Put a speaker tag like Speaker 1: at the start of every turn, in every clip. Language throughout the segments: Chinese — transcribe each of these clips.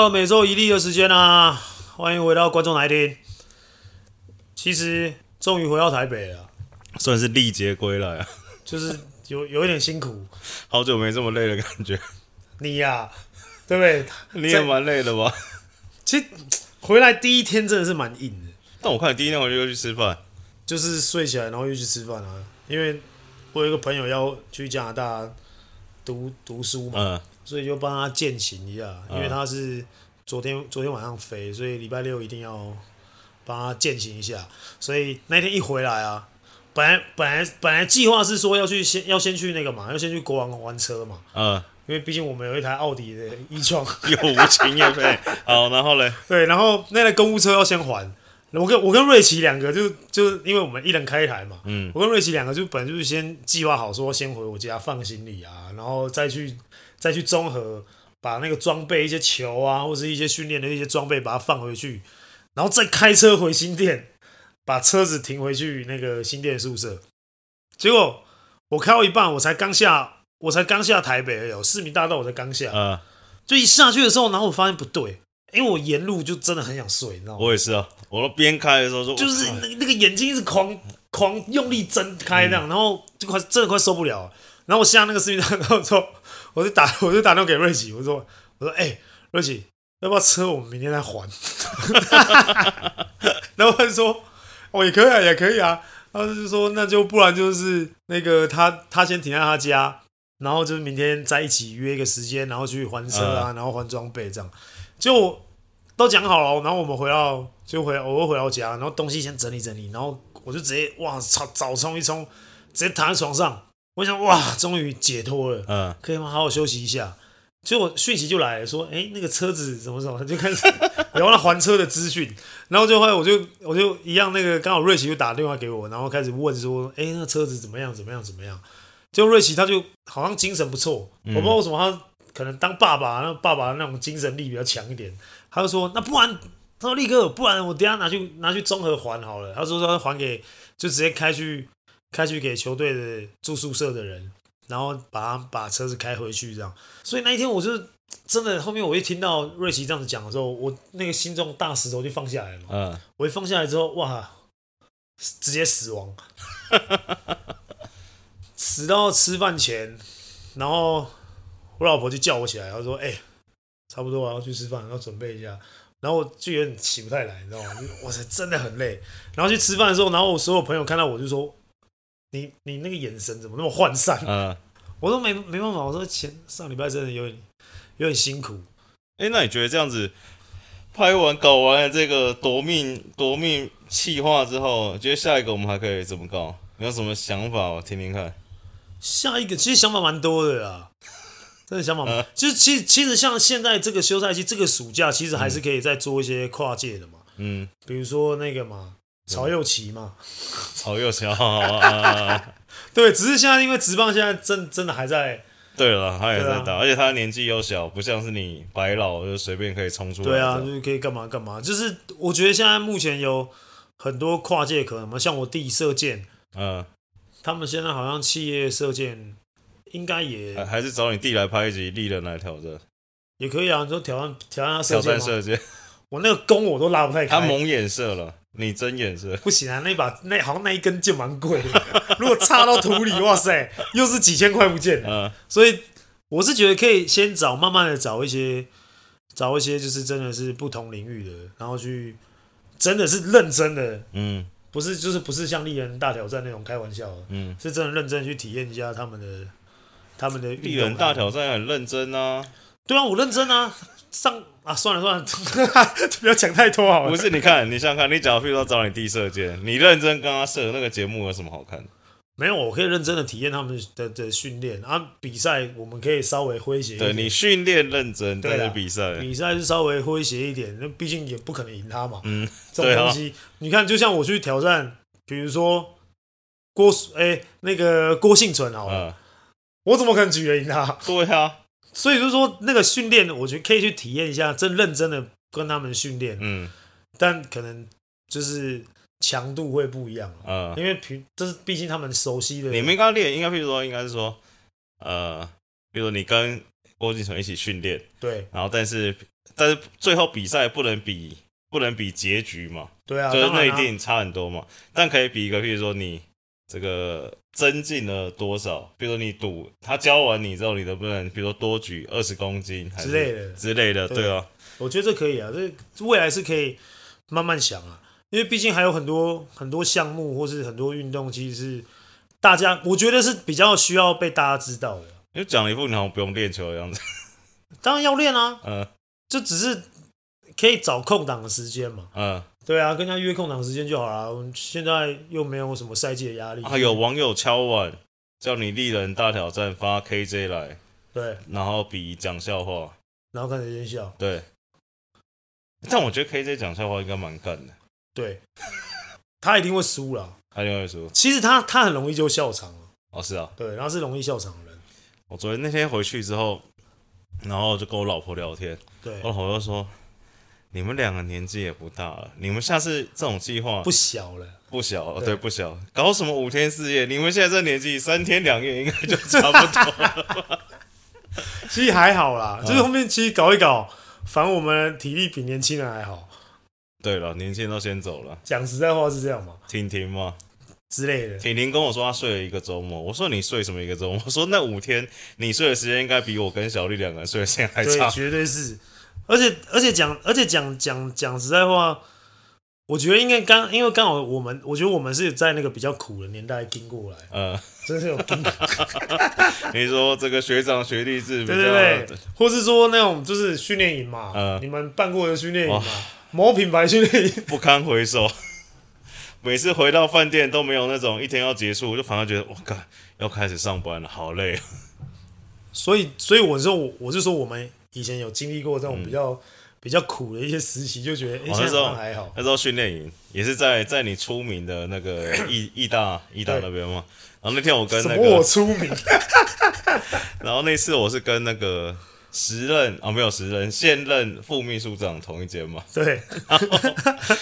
Speaker 1: 到了每周一例的时间啊！欢迎回到观众来听。其实终于回到台北了，
Speaker 2: 算是历劫归来啊，
Speaker 1: 就是有有一点辛苦，
Speaker 2: 好久没这么累的感觉。
Speaker 1: 你呀、啊，对不对？
Speaker 2: 你也蛮累的吧？
Speaker 1: 其实回来第一天真的是蛮硬的。
Speaker 2: 但我看你第一天我就又去吃饭，
Speaker 1: 就是睡起来然后又去吃饭啊，因为我有一个朋友要去加拿大读读书嘛。嗯所以就帮他践行一下，因为他是昨天昨天晚上飞，所以礼拜六一定要帮他践行一下。所以那天一回来啊，本来本来本来计划是说要去先要先去那个嘛，要先去国王玩车嘛。嗯。因为毕竟我们有一台奥迪的 e-tron，
Speaker 2: 有 无情业配。好，然后嘞？
Speaker 1: 对，然后那台公务车要先还。我跟我跟瑞奇两个就就因为我们一人开一台嘛。嗯。我跟瑞奇两个就本来就是先计划好说先回我家放行李啊，然后再去。再去综合把那个装备一些球啊，或是一些训练的一些装备把它放回去，然后再开车回新店，把车子停回去那个新店宿舍。结果我开到一半，我才刚下，我才刚下台北，有市民大道，我才刚下。嗯。就一下去的时候，然后我发现不对，因为我沿路就真的很想睡，你知道吗？
Speaker 2: 我也是啊，我都边开的时候说，
Speaker 1: 就是那那个眼睛一直狂狂用力睁开这样，嗯、然后就快真的快受不了。然后我下那个视频，然后之后。我就打，我就打电话给瑞奇，我说，我说，哎、欸，瑞奇，要不要车我们明天再还？然后他就说，哦，也可以啊，也可以啊。然后就说，那就不然就是那个他他先停在他家，然后就是明天再一起约一个时间，然后去还车啊，然后还装备这样。就都讲好了，然后我们回到就回，我又回到家，然后东西先整理整理，然后我就直接哇，操早冲一冲，直接躺在床上。我想哇，终于解脱了，嗯，可以吗？好好休息一下。结果讯息就来了，说，哎、欸，那个车子怎么怎么，就开始聊了还车的资讯。然后就后来我就我就一样，那个刚好瑞奇就打电话给我，然后开始问说，哎、欸，那个车子怎么样？怎么样？怎么样？结果瑞奇他就好像精神不错，嗯、我不知道为什么他可能当爸爸，那爸爸那种精神力比较强一点。他就说，那不然，他说立哥，不然我等下拿去拿去综合还好了。他说他还给，就直接开去。开去给球队的住宿舍的人，然后把他把车子开回去，这样。所以那一天我就真的，后面我一听到瑞奇这样子讲的时候，我那个心中大石头就放下来了。嗯，我一放下来之后，哇，直接死亡，死到吃饭前，然后我老婆就叫我起来，她说：“哎、欸，差不多我，要去吃饭，要准备一下。”然后我就有点起不太来，你知道吗？哇塞，真的很累。然后去吃饭的时候，然后我所有朋友看到我就说。你你那个眼神怎么那么涣散？嗯，我都没没办法，我说前上礼拜真的有点有点辛苦。
Speaker 2: 哎、欸，那你觉得这样子拍完搞完了这个夺命夺命气化之后，觉得下一个我们还可以怎么搞？你有什么想法？我听听看。
Speaker 1: 下一个其实想法蛮多的啦，真的想法蛮多。其实其实其实像现在这个休赛期，这个暑假其实还是可以再做一些跨界的嘛。嗯，比如说那个嘛。曹又齐嘛，
Speaker 2: 曹又齐，啊、
Speaker 1: 对，只是现在因为职棒现在真真的还在，
Speaker 2: 对了，他也在打，啊、而且他年纪又小，不像是你白老就随便可以冲出来，
Speaker 1: 对啊，就是可以干嘛干嘛，就是我觉得现在目前有很多跨界可能嘛，像我弟射箭，嗯，他们现在好像企业射箭应该也
Speaker 2: 还是找你弟来拍一集，丽人来挑战，
Speaker 1: 也可以啊，你说挑战挑战他射箭，
Speaker 2: 挑战射箭，
Speaker 1: 我那个弓我都拉不太开，
Speaker 2: 他蒙眼射了。你睁眼是
Speaker 1: 不行啊，那把那好像那一根剑蛮贵的，如果插到土里，哇塞，又是几千块不见。嗯，所以我是觉得可以先找，慢慢的找一些，找一些就是真的是不同领域的，然后去真的是认真的，嗯，不是就是不是像丽人大挑战那种开玩笑的，嗯，是真的认真去体验一下他们的他们的
Speaker 2: 丽人大挑战很认真啊，
Speaker 1: 对啊，我认真啊。上啊，算了算了，不要讲太多好了。
Speaker 2: 不是，你看，你想想看，你假如比如说找你弟射箭，你认真跟他射那个节目有什么好看？
Speaker 1: 没有，我可以认真的体验他们的的训练啊。比赛我们可以稍微诙谐一点。
Speaker 2: 对，你训练认真，但是比赛
Speaker 1: 比赛是稍微诙谐一点，那毕竟也不可能赢他嘛。嗯，这种东西，你看，就像我去挑战，比如说郭哎、欸、那个郭幸存好了，我怎么可能举得赢他？
Speaker 2: 对啊。
Speaker 1: 所以就是说，那个训练，我觉得可以去体验一下，真认真的跟他们训练。嗯，但可能就是强度会不一样。嗯，因为平这是毕竟他们熟悉的。
Speaker 2: 你们刚刚练，应该比如说，应该是说，呃，比如说你跟郭婞淳一起训练，
Speaker 1: 对，
Speaker 2: 然后但是但是最后比赛不能比不能比结局嘛，
Speaker 1: 对啊，
Speaker 2: 就是那一定差很多嘛，但可以比一个，譬如说你这个增进了多少，比如说你赌他教完你之后，你能不能比如说多举二十公斤还
Speaker 1: 之类的。
Speaker 2: 之类的，
Speaker 1: 对
Speaker 2: 对啊，
Speaker 1: 我觉得这可以啊，这未来是可以慢慢想啊，因为毕竟还有很多很多项目或是很多运动，其实是大家我觉得是比较需要被大家知道的。
Speaker 2: 因为讲了一副你好像不用练球的样子，
Speaker 1: 当然要练啊，
Speaker 2: 嗯。
Speaker 1: 就只是可以找空档的时间嘛。
Speaker 2: 嗯，
Speaker 1: 对啊，跟人家约空档时间就好了。我们现在又没有什么赛季的压力。
Speaker 2: 啊有网友敲碗叫你立人大挑战发 KJ 来，
Speaker 1: 对，
Speaker 2: 然后比讲笑话，
Speaker 1: 然后看谁先笑。
Speaker 2: 对，但我觉得 KJ 讲笑话应该蛮干的，
Speaker 1: 对，他一定会输啦。
Speaker 2: 他一定会输，
Speaker 1: 其实他他很容易就笑场了。
Speaker 2: 哦是啊。
Speaker 1: 对，然后是容易笑场的人。
Speaker 2: 我昨天那天回去之后，然后就跟我老婆聊天，
Speaker 1: 对
Speaker 2: 我，老婆就说：“你们两个年纪也不大了，你们下次这种计划
Speaker 1: 不小了。
Speaker 2: 不小，
Speaker 1: 对
Speaker 2: 对不小，搞什么五天四夜？你们现在这年纪，三天两夜应该就差不多了。
Speaker 1: 其实还好啦，
Speaker 2: 嗯
Speaker 1: 就是后面其实搞一搞，反正我们体力比年轻人还好。
Speaker 2: 对了，年轻人都先走了，
Speaker 1: 讲实在话是这样嘛
Speaker 2: 婷婷嘛，
Speaker 1: 之类的。
Speaker 2: 婷婷跟我说她睡了一个周末，我说你睡什么一个周末？我说那五天你睡的时间应该比我跟小丽两个人睡的时间还
Speaker 1: 对，
Speaker 2: 长。
Speaker 1: 绝对是。而且而且讲而且讲讲讲实在话，我觉得应该刚因为刚好我们，我觉得我们是在那个比较苦的年代经过来，
Speaker 2: 呃，
Speaker 1: 真是有经过。
Speaker 2: 你说这个学长学弟制，
Speaker 1: 对对对，或是说那种就是训练营嘛，
Speaker 2: 呃
Speaker 1: 你们办过的训练
Speaker 2: 营
Speaker 1: 嘛，某品牌训练营，
Speaker 2: 不堪回首。每次回到饭店都没有那种一天要结束，我就反而觉得我靠，要开始上班了，好累。
Speaker 1: 所以所以我说我我是说我们以前有经历过这种比较、比较苦的一些实习，就觉得
Speaker 2: 那时候
Speaker 1: 还好。
Speaker 2: 那时候训练营也是在在你出名的那个 义义大义大那边嘛。然后那天我跟那个，
Speaker 1: 出名？
Speaker 2: 然后那次我是跟那个时任啊、哦、没有时任现任副秘书长同一间嘛。
Speaker 1: 对，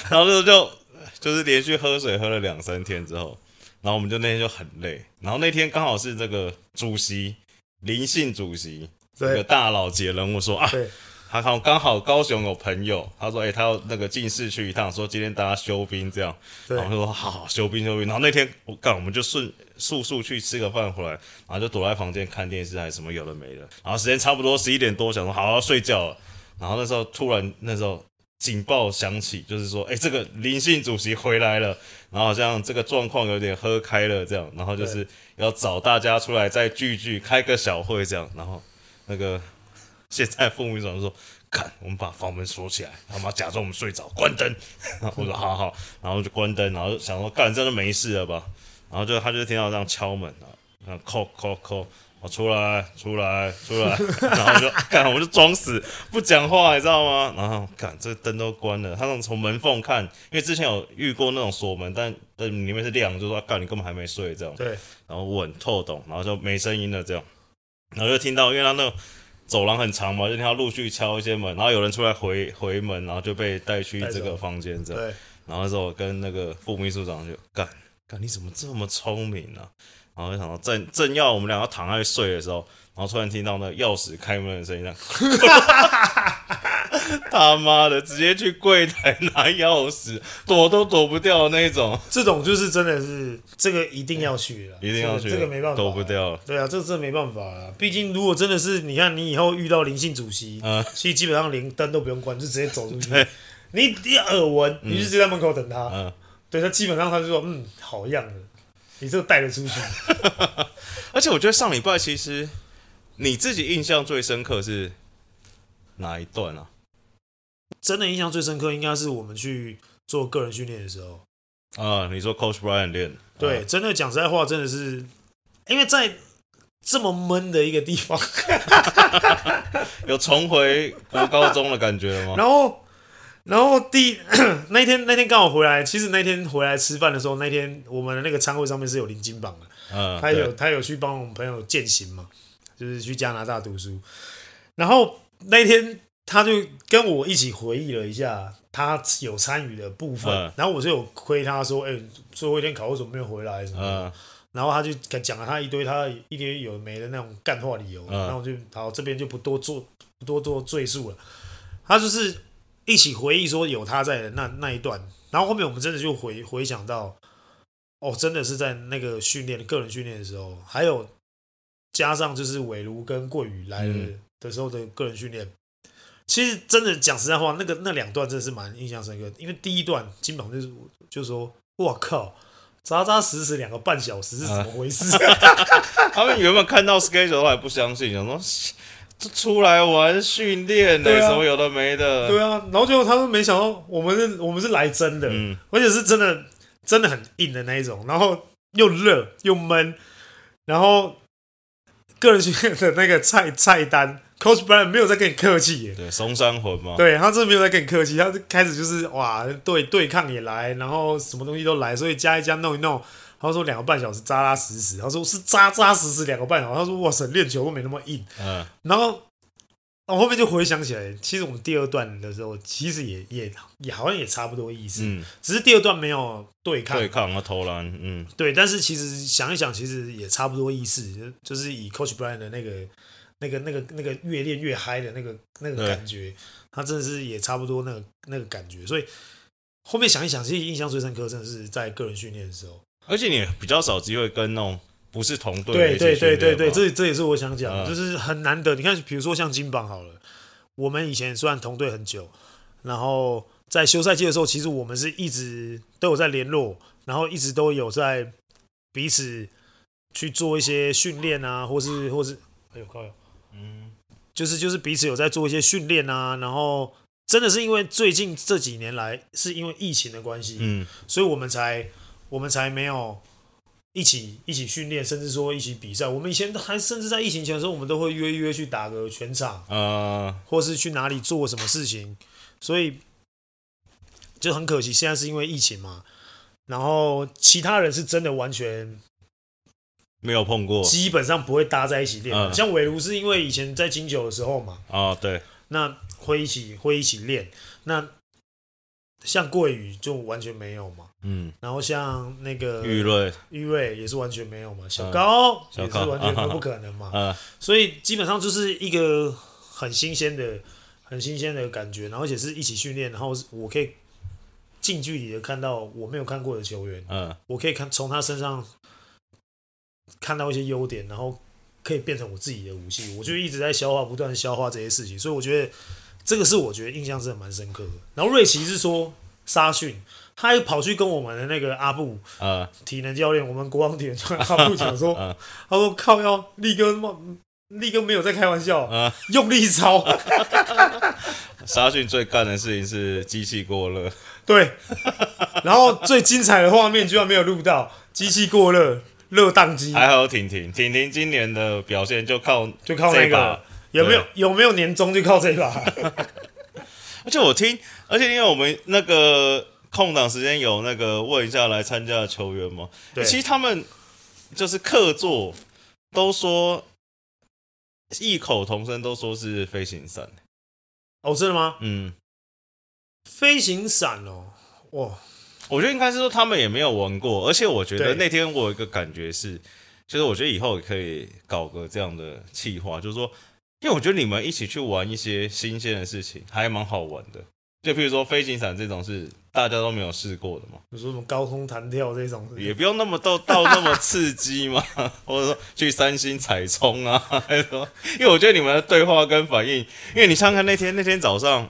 Speaker 2: 然后那时候就就是连续喝水喝了两三天之后，然后我们就那天就很累。然后那天刚好是这个主席林姓主席这
Speaker 1: 个
Speaker 2: 大佬级的人物说啊。
Speaker 1: 对，
Speaker 2: 他好刚好高雄有朋友，他说：“哎、欸，他要那个进市去一趟，说今天大家休兵这
Speaker 1: 样。”
Speaker 2: 然后就说：“好好休兵休兵。”然后那天我干，我们就顺速速去吃个饭回来，然后就躲在房间看电视还是什么有的没的。然后时间差不多十一点多，想说好好睡觉了。然后那时候突然那时候警报响起，就是说：“哎、欸，这个林姓主席回来了。”然后好像这个状况有点喝开了这样，然后就是要找大家出来再聚聚，开个小会这样。然后那个。现在副秘书长说：“看，我们把房门锁起来，他妈假装我们睡着，关灯。”我说：“好好。”然后就关灯，然后就想说：“干，这就没事了吧？”然后就他就听到这样敲门啊，然后扣扣扣，我出来出来出来，然后就干，我们就装死不讲话，你知道吗？然后看，这灯都关了，他那种从门缝看，因为之前有遇过那种锁门，但但里面是亮，就说：“干，你根本还没睡。”这样
Speaker 1: 对，
Speaker 2: 然后稳透懂，然后就没声音了，这样，然后就听到，因为他那个。走廊很长嘛，就听到陆续敲一些门，然后有人出来回回门，然后就被带去这个房间这样。
Speaker 1: 对，
Speaker 2: 然后那时候我跟那个副秘书长就干干，你怎么这么聪明呢、啊？然后就想到正正要我们两个躺下去睡的时候，然后突然听到那钥匙开门的声音，这样。他妈的，直接去柜台拿钥匙，躲都躲不掉的那种。
Speaker 1: 这种就是真的是这个一定要去的，
Speaker 2: 一定要去，
Speaker 1: 这个没办法，
Speaker 2: 躲不掉
Speaker 1: 了。对啊，这个真的没办法了。毕竟如果真的是，你看你以后遇到林姓主席，
Speaker 2: 嗯，
Speaker 1: 其实基本上连灯都不用关，就直接走出去。你你耳闻，你就直接在门口等他。
Speaker 2: 嗯，
Speaker 1: 对他基本上他就说，嗯，好样的，你这个带得出去。
Speaker 2: 而且我觉得上礼拜其实你自己印象最深刻是哪一段啊？
Speaker 1: 真的印象最深刻，应该是我们去做个人训练的时候。
Speaker 2: 啊，你说 Coach Brian 练？
Speaker 1: 对，
Speaker 2: 啊、
Speaker 1: 真的讲实在话，真的是因为在这么闷的一个地方，
Speaker 2: 有重回国高中的感觉了吗？
Speaker 1: 然后，然后第 那天那天刚好回来，其实那天回来吃饭的时候，那天我们的那个餐会上面是有林金榜的，
Speaker 2: 嗯，
Speaker 1: 他有他有去帮我们朋友践行嘛，就是去加拿大读书，然后那天。他就跟我一起回忆了一下他有参与的部分，
Speaker 2: 嗯、
Speaker 1: 然后我就有亏他说：“哎、欸，最后一天考为什么没有回来什么的？”
Speaker 2: 嗯、
Speaker 1: 然后他就讲了他一堆他一堆有没的那种干话理由，然后我就好这边就不多做不多做赘述了。他就是一起回忆说有他在的那那一段，然后后面我们真的就回回想到，哦，真的是在那个训练个人训练的时候，还有加上就是伟如跟桂宇来了的时候的个人训练。其实真的讲实在话，那个那两段真的是蛮印象深刻。因为第一段金榜就是就说：“我靠，扎扎实实两个半小时是怎么回事？”
Speaker 2: 啊、他们原本看到 schedule 都还不相信，想说这出来玩训练呢，什么有的没的。
Speaker 1: 对啊，然后最后他们没想到我们是我们是来真的，嗯、而且是真的真的很硬的那一种，然后又热又闷，然后个人训练的那个菜菜单。Coach Brian 没有在跟你客气耶，
Speaker 2: 对，松山魂嘛，
Speaker 1: 对他真的没有在跟你客气，他就开始就是哇，对对抗也来，然后什么东西都来，所以加一加弄一弄，他说两个半小时扎扎实实，他说是扎扎实实两个半小时，他说哇塞，练球都没那么硬，嗯，然后我后面就回想起来，其实我们第二段的时候，其实也也也好像也差不多意思，嗯，只是第二段没有对抗，
Speaker 2: 对抗和投篮，嗯，
Speaker 1: 对，但是其实想一想，其实也差不多意思，就是以 Coach Brian 的那个。那个、那个、那个越练越嗨的那个、那个感觉，他真的是也差不多那个、那个感觉。所以后面想一想，其实印象最深刻，真的是在个人训练的时候。
Speaker 2: 而且你比较少机会跟那种不是同队，
Speaker 1: 对对对对对，这这也是我想讲，就是很难得。你看，比如说像金榜好了，我们以前虽然同队很久，然后在休赛季的时候，其实我们是一直都有在联络，然后一直都有在彼此去做一些训练啊，或是或是，哎呦靠哟。嗯，就是就是彼此有在做一些训练啊，然后真的是因为最近这几年来是因为疫情的关系，嗯，所以我们才我们才没有一起一起训练，甚至说一起比赛。我们以前还甚至在疫情前的时候，我们都会约约去打个全场啊，或是去哪里做什么事情，所以就很可惜，现在是因为疫情嘛，然后其他人是真的完全。
Speaker 2: 没有碰过，
Speaker 1: 基本上不会搭在一起练。嗯、像韦如是因为以前在金九的时候嘛，
Speaker 2: 啊、哦、对，
Speaker 1: 那会一起会一起练。那像桂宇就完全没有嘛，嗯，然后像那个
Speaker 2: 玉瑞，
Speaker 1: 玉瑞也是完全没有嘛，小高也是完全都不可能嘛，嗯，所以基本上就是一个很新鲜的、很新鲜的感觉，然后而且是一起训练，然后我可以近距离的看到我没有看过的球员，嗯，我可以看从他身上。看到一些优点，然后可以变成我自己的武器，我就一直在消化，不断消化这些事情，所以我觉得这个是我觉得印象是蛮深刻的。然后瑞奇是说沙训，他又跑去跟我们的那个阿布啊体能教练，我们国王体能教练阿布讲说，他说靠腰力哥他妈力哥没有在开玩笑，用力操。
Speaker 2: 沙逊最干的事情是机器过热，
Speaker 1: 对，然后最精彩的画面居然没有录到机器过热。热宕机，
Speaker 2: 还好婷婷，婷婷今年的表现就靠
Speaker 1: 就靠那个，有没有有没有年终就靠这一把。
Speaker 2: 而且我听，而且因为我们那个空档时间有那个问一下来参加的球员吗，对，其实他们就是客座都说异口同声都说是飞行伞。
Speaker 1: 哦，真的吗？嗯，飞行伞哦，哇。
Speaker 2: 我觉得应该是说他们也没有玩过，而且我觉得那天我有一个感觉是，就是我觉得以后也可以搞个这样的企划，就是说，因为我觉得你们一起去玩一些新鲜的事情，还蛮好玩的。就譬如说飞行伞这种是大家都没有试过的嘛，
Speaker 1: 比如说什么高空弹跳这种，
Speaker 2: 也不用那么到 到那么刺激嘛，或者说去三星踩冲啊，还是说，因为我觉得你们的对话跟反应，因为你看看那天那天早上。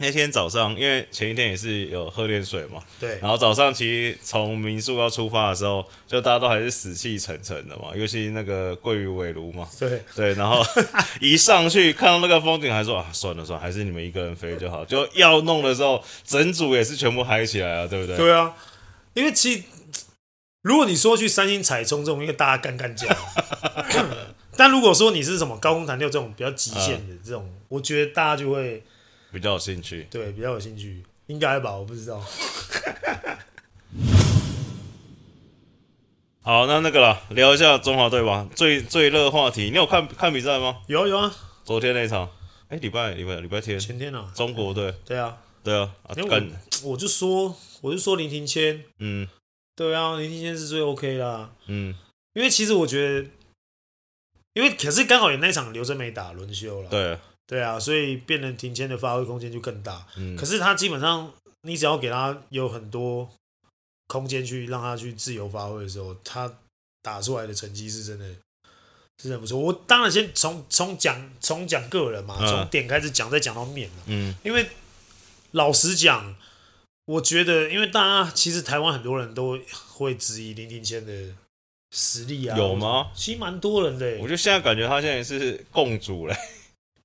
Speaker 2: 那天早上，因为前一天也是有喝点水嘛，
Speaker 1: 对。
Speaker 2: 然后早上其实从民宿要出发的时候，就大家都还是死气沉沉的嘛，尤其那个桂鱼尾鲈嘛，
Speaker 1: 对
Speaker 2: 对。然后 一上去看到那个风景，还说啊，算了算了，还是你们一个人飞就好。就要弄的时候，整组也是全部嗨起来了，对不对？
Speaker 1: 对啊，因为其实如果你说去三星踩冲这种，因为大家干干叫。但如果说你是什么高空弹跳这种比较极限的这种，嗯、我觉得大家就会。
Speaker 2: 比较有兴趣，
Speaker 1: 对，比较有兴趣，应该吧？我不知道。
Speaker 2: 好，那那个了，聊一下中华队吧。最最热话题，你有看看比赛吗？
Speaker 1: 有啊有啊。
Speaker 2: 昨天那场，哎、欸，礼拜礼拜礼拜天，
Speaker 1: 前天啊。
Speaker 2: 中国队。
Speaker 1: 对啊。
Speaker 2: 对啊。
Speaker 1: 因为我，我就说，我就说林庭谦，嗯，对啊，林庭谦是最 OK 啦。
Speaker 2: 嗯，
Speaker 1: 因为其实我觉得，因为可是刚好也那场刘真没打轮休了。
Speaker 2: 对，
Speaker 1: 对啊，所以变成庭谦的发挥空间就更大。
Speaker 2: 嗯，
Speaker 1: 可是他基本上，你只要给他有很多空间去让他去自由发挥的时候，他打出来的成绩是真的。真的不错，我当然先从从讲从讲个人嘛，从点开始讲，再讲到面。
Speaker 2: 嗯，
Speaker 1: 因为老实讲，我觉得，因为大家其实台湾很多人都会质疑林庭谦的实力啊，
Speaker 2: 有吗？
Speaker 1: 其实蛮多人的。
Speaker 2: 我觉得现在感觉他现在是共主嘞。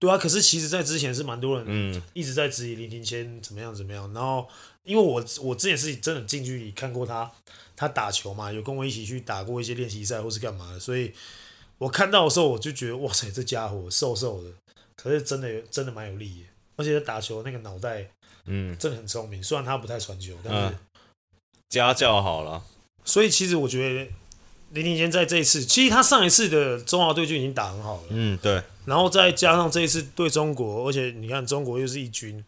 Speaker 1: 对啊，可是其实，在之前是蛮多人
Speaker 2: 嗯
Speaker 1: 一直在质疑林庭谦怎么样怎么样。然后，因为我我之前是真的近距离看过他他打球嘛，有跟我一起去打过一些练习赛或是干嘛的，所以。我看到的时候，我就觉得哇塞，这家伙瘦瘦的，可是真的有真的蛮有力的，而且他打球那个脑袋，嗯，真的很聪明。虽然他不太传球，但是、嗯、
Speaker 2: 家教好了。
Speaker 1: 所以其实我觉得林庭谦在这一次，其实他上一次的中华队就已经打很好了。
Speaker 2: 嗯，对。
Speaker 1: 然后再加上这一次对中国，而且你看中国又是一军，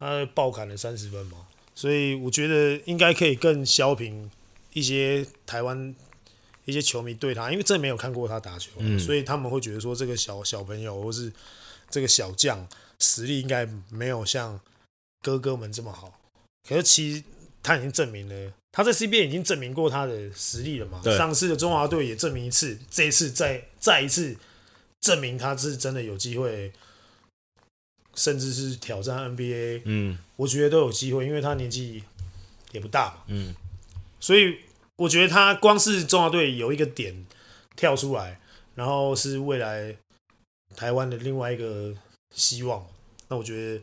Speaker 1: 他爆砍了三十分嘛，所以我觉得应该可以更削平一些台湾。一些球迷对他，因为真的没有看过他打球，嗯、所以他们会觉得说这个小小朋友或是这个小将实力应该没有像哥哥们这么好。可是其实他已经证明了，他在 CBA 已经证明过他的实力了嘛。对上次的中华队也证明一次，这一次再再一次证明他是真的有机会，甚至是挑战 NBA。嗯，我觉得都有机会，因为他年纪也不大嘛。嗯，所以。我觉得他光是中华队有一个点跳出来，然后是未来台湾的另外一个希望。那我觉得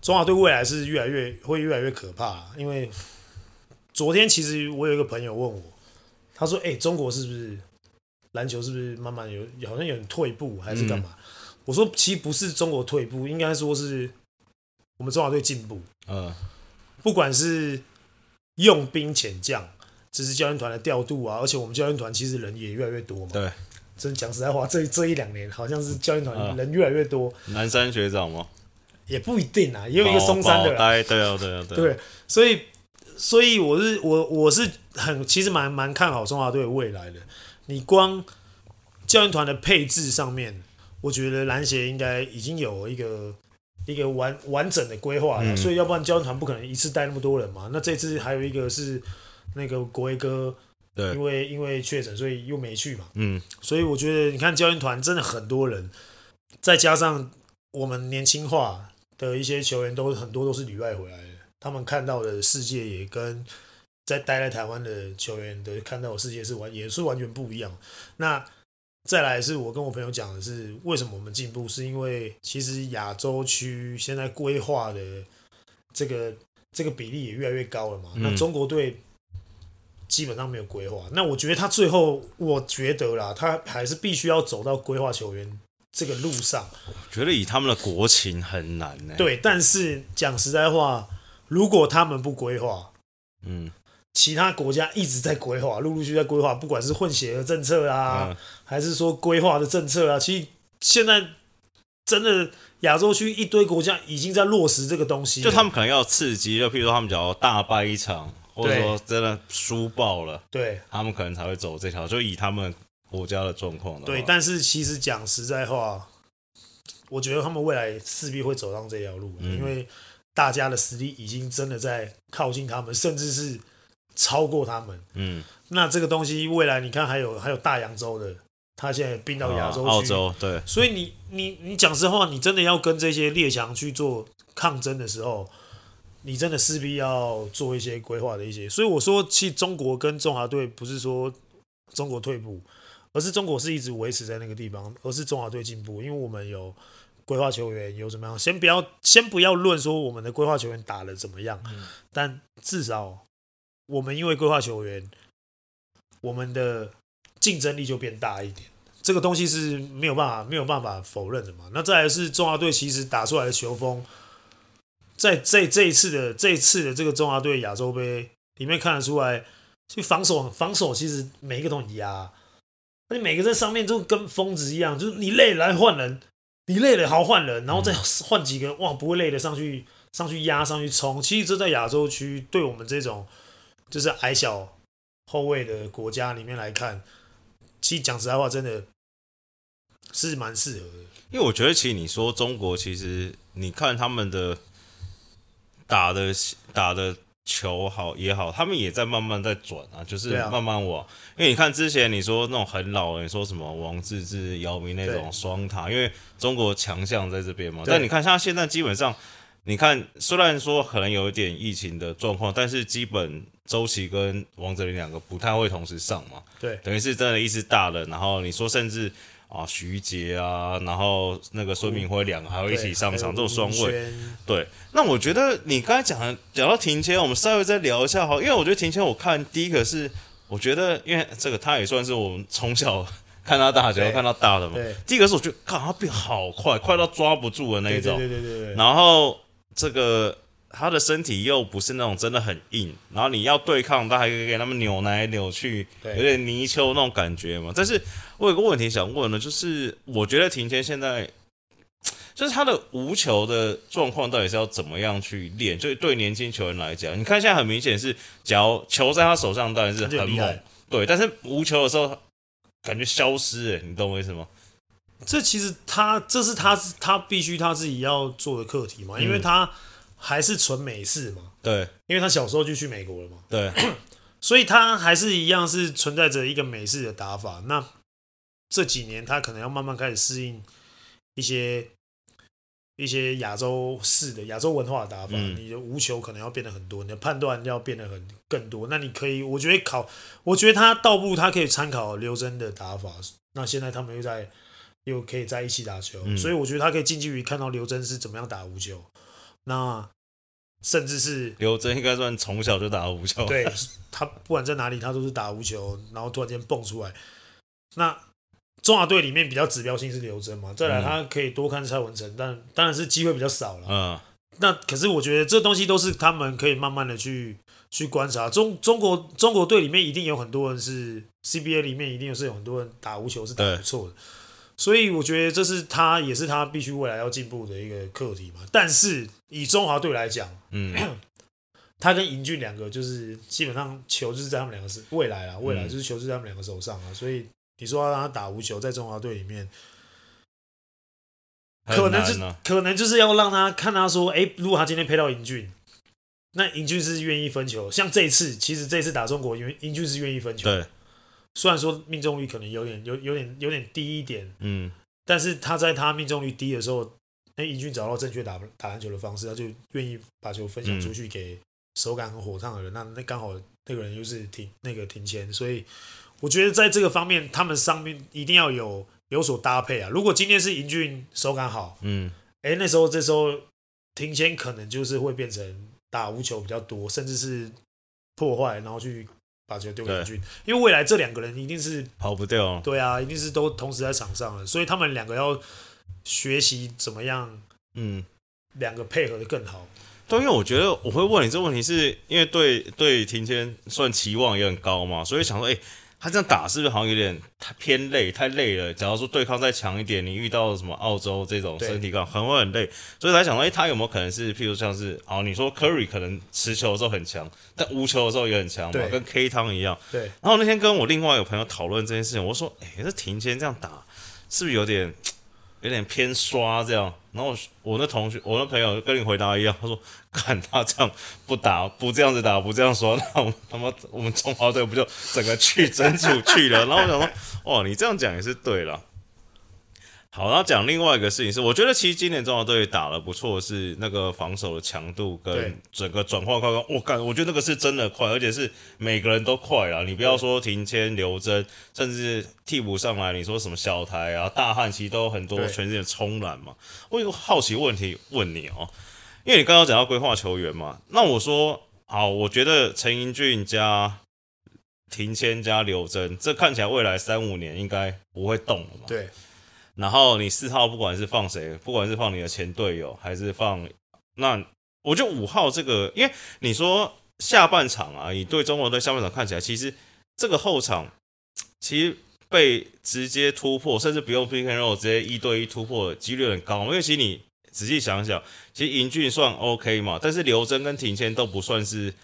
Speaker 1: 中华队未来是越来越会越来越可怕。因为昨天其实我有一个朋友问我，他说：“哎，中国是不是篮球是不是慢慢有好像有点退步，还是干嘛？”我说：“其实不是中国退步，应该说是我们中华队进步。嗯，不管是。”用兵遣将，只是教练团的调度啊，而且我们教练团其实人也越来越多嘛。对，真讲实在话，这这一两年好像是教练团人越来越多。
Speaker 2: 南山学长吗？
Speaker 1: 也不一定啊，也有一个松山的。
Speaker 2: 对对啊对啊对。
Speaker 1: 对，所以所以我是我我是很其实蛮蛮看好中华队的未来的。你光教练团的配置上面，我觉得篮协应该已经有一个。一个完完整的规划，嗯、所以要不然教练团不可能一次带那么多人嘛。那这次还有一个是那个国威哥，对，因为因为确诊，所以又没去嘛。嗯，所以我觉得你看教练团真的很多人，再加上我们年轻化的一些球员都很多都是旅外回来的，他们看到的世界也跟在待在台湾的球员的看到的世界是完也是完全不一样。那再来是我跟我朋友讲的是，为什么我们进步？是因为其实亚洲区现在规划的这个这个比例也越来越高了嘛。嗯、那中国队基本上没有规划。那我觉得他最后，我觉得啦，他还是必须要走到规划球员这个路上。
Speaker 2: 我觉得以他们的国情很难呢。
Speaker 1: 对，但是讲实在话，如果他们不规划，嗯。其他国家一直在规划，陆陆续续在规划，不管是混血的政策啊，嗯、还是说规划的政策啊，其实现在真的亚洲区一堆国家已经在落实这个东西。
Speaker 2: 就他们可能要刺激，就譬如说他们只要大败一场，或者说真的输爆了，对，他们可能才会走这条。就以他们国家的状况，
Speaker 1: 对。但是其实讲实在话，我觉得他们未来势必会走上这条路，嗯、因为大家的实力已经真的在靠近他们，甚至是。超过他们，嗯，那这个东西未来你看还有还有大洋洲的，他现在并到亚洲去，
Speaker 2: 澳洲对，
Speaker 1: 所以你你你讲实话，你真的要跟这些列强去做抗争的时候，你真的势必要做一些规划的一些。所以我说，其实中国跟中华队不是说中国退步，而是中国是一直维持在那个地方，而是中华队进步，因为我们有规划球员，有怎么样？先不要先不要论说我们的规划球员打得怎么样，嗯，但至少。我们因为规划球员，我们的竞争力就变大一点，这个东西是没有办法没有办法否认的嘛。那再来是中华队其实打出来的球风，在这这一次的这一次的这个中华队亚洲杯里面看得出来，就防守防守其实每一个都很压，而且每个在上面就跟疯子一样，就是你累了来换人，你累了好换人，然后再换几个，哇不会累的上去上去压上去冲。其实这在亚洲区对我们这种。就是矮小后卫的国家里面来看，其实讲实在话，真的是蛮适合的。
Speaker 2: 因为我觉得，其实你说中国，其实你看他们的打的打的球好也好，他们也在慢慢在转啊，就是慢慢往。啊、因为你看之前你说那种很老的，你说什么王治郅、姚明那种双塔，因为中国强项在这边嘛。但你看像现在基本上，你看虽然说可能有一点疫情的状况，但是基本周琦跟王哲林两个不太会同时上嘛。
Speaker 1: 对，
Speaker 2: 等于是真的一支大了，然后你说甚至。啊，徐杰啊，然后那个孙明辉两个还会一起上场，这种双位。对，那我觉得你刚才讲的讲到庭谦，我们稍微再聊一下哈，因为我觉得庭谦，我看第一个是，我觉得因为这个他也算是我们从小 看他打球看到大的嘛。第一个是我觉得，看他变好快，快到抓不住的那一种。
Speaker 1: 对对对对对。
Speaker 2: 然后这个。他的身体又不是那种真的很硬，然后你要对抗，他还可以给他们扭来扭去，有点泥鳅那种感觉嘛。但是我有个问题想问呢，就是我觉得庭谦现在，就是他的无球的状况到底是要怎么样去练？就对年轻球员来讲，你看现在很明显是，只要球在他手上当然是很猛，对，但是无球的时候感觉消失，诶，你懂我意思吗？
Speaker 1: 这其实他这是他他必须他自己要做的课题嘛，因为他。还是纯美式嘛？
Speaker 2: 对，
Speaker 1: 因为他小时候就去美国了嘛。
Speaker 2: 对，
Speaker 1: 所以他还是一样是存在着一个美式的打法。那这几年他可能要慢慢开始适应一些一些亚洲式的亚洲文化的打法。嗯、你的无球可能要变得很多，你的判断要变得很更多。那你可以，我觉得考，我觉得他倒不如他可以参考刘铮的打法。那现在他们又在又可以在一起打球，嗯、所以我觉得他可以近距离看到刘铮是怎么样打无球。那甚至是
Speaker 2: 刘真应该算从小就打无球，
Speaker 1: 对，他不管在哪里，他都是打无球，然后突然间蹦出来。那中华队里面比较指标性是刘真嘛，再来他可以多看蔡文成，但当然是机会比较少了。嗯，那可是我觉得这东西都是他们可以慢慢的去去观察。中中国中国队里面一定有很多人是 CBA 里面一定是有很多人打无球是打不错的。所以我觉得这是他，也是他必须未来要进步的一个课题嘛。但是以中华队来讲，嗯，他跟英俊两个就是基本上球就是在他们两个是未来啊，未来就是球是在他们两个手上啊。所以你说要让他打无球，在中华队里面，可能就可能就是要让他看他说，哎，如果他今天配到英俊，那英俊是愿意分球。像这一次，其实这一次打中国，因为英俊是愿意分球。对。虽然说命中率可能有点有有点有点低一点，嗯，但是他在他命中率低的时候，那，英俊找到正确打打篮球的方式，他就愿意把球分享出去给手感很火烫的人。嗯、那那刚好那个人又是停那个停签，所以我觉得在这个方面，他们上面一定要有有所搭配啊。如果今天是英俊手感好，嗯，哎，那时候这时候停签可能就是会变成打无球比较多，甚至是破坏，然后去。把球丢给英俊，因为未来这两个人一定是
Speaker 2: 跑不掉。
Speaker 1: 对啊，一定是都同时在场上了，所以他们两个要学习怎么样，嗯，两个配合的更好。
Speaker 2: 对，因为我觉得我会问你这个问题，是因为对对庭谦算期望也很高嘛，所以想说，哎。他这样打是不是好像有点太偏累，太累了？假如说对抗再强一点，你遇到什么澳洲这种身体抗很会很累，所以才想到，哎，他有没有可能是，譬如像是，哦，你说 Curry 可能持球的时候很强，但无球的时候也很强嘛，跟 K 汤一样。对。然后那天跟我另外一个朋友讨论这件事情，我说，哎，这庭坚这样打是不是有点？有点偏刷这样，然后我，那同学，我那朋友跟你回答一样，他说：“看他这样不打，不这样子打，不这样说，那我他妈我们中华队不就整个去整组去了？”然后我想说：“哦，你这样讲也是对了。”好，然后讲另外一个事情是，我觉得其实今年中华队打得不错，是那个防守的强度跟整个转化快攻。我感，我觉得那个是真的快，而且是每个人都快啊。你不要说庭谦、刘真，甚至替补上来，你说什么小台啊、大汉，其实都有很多全线冲篮嘛。我有个好奇问题问你哦，因为你刚刚讲到规划球员嘛，那我说好，我觉得陈英俊加庭谦加刘真，这看起来未来三五年应该不会动了嘛？
Speaker 1: 对。
Speaker 2: 然后你四号不管是放谁，不管是放你的前队友，还是放那，我就五号这个，因为你说下半场啊，你对中国队下半场看起来，其实这个后场其实被直接突破，甚至不用 pick and roll 直接一对一突破的几率很高。因为其实你仔细想想，其实英俊算 OK 嘛，但是刘铮跟庭谦都不算是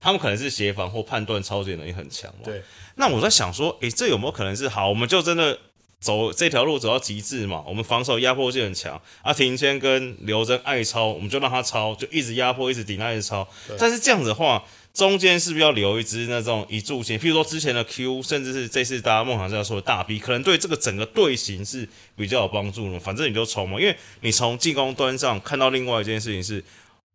Speaker 2: 他们可能是协防或判断超级能力很强嘛。
Speaker 1: 对。
Speaker 2: 那我在想说，诶，这有没有可能是好？我们就真的走这条路走到极致嘛？我们防守压迫性很强，啊，庭谦跟刘铮爱抄，我们就让他抄，就一直压迫，一直顶，他一直抄。但是这样子的话，中间是不是要留一支那种一柱型？譬如说之前的 Q，甚至是这次大家梦想是要说的大 B，可能对这个整个队形是比较有帮助的。反正你就冲嘛，因为你从进攻端上看到另外一件事情是。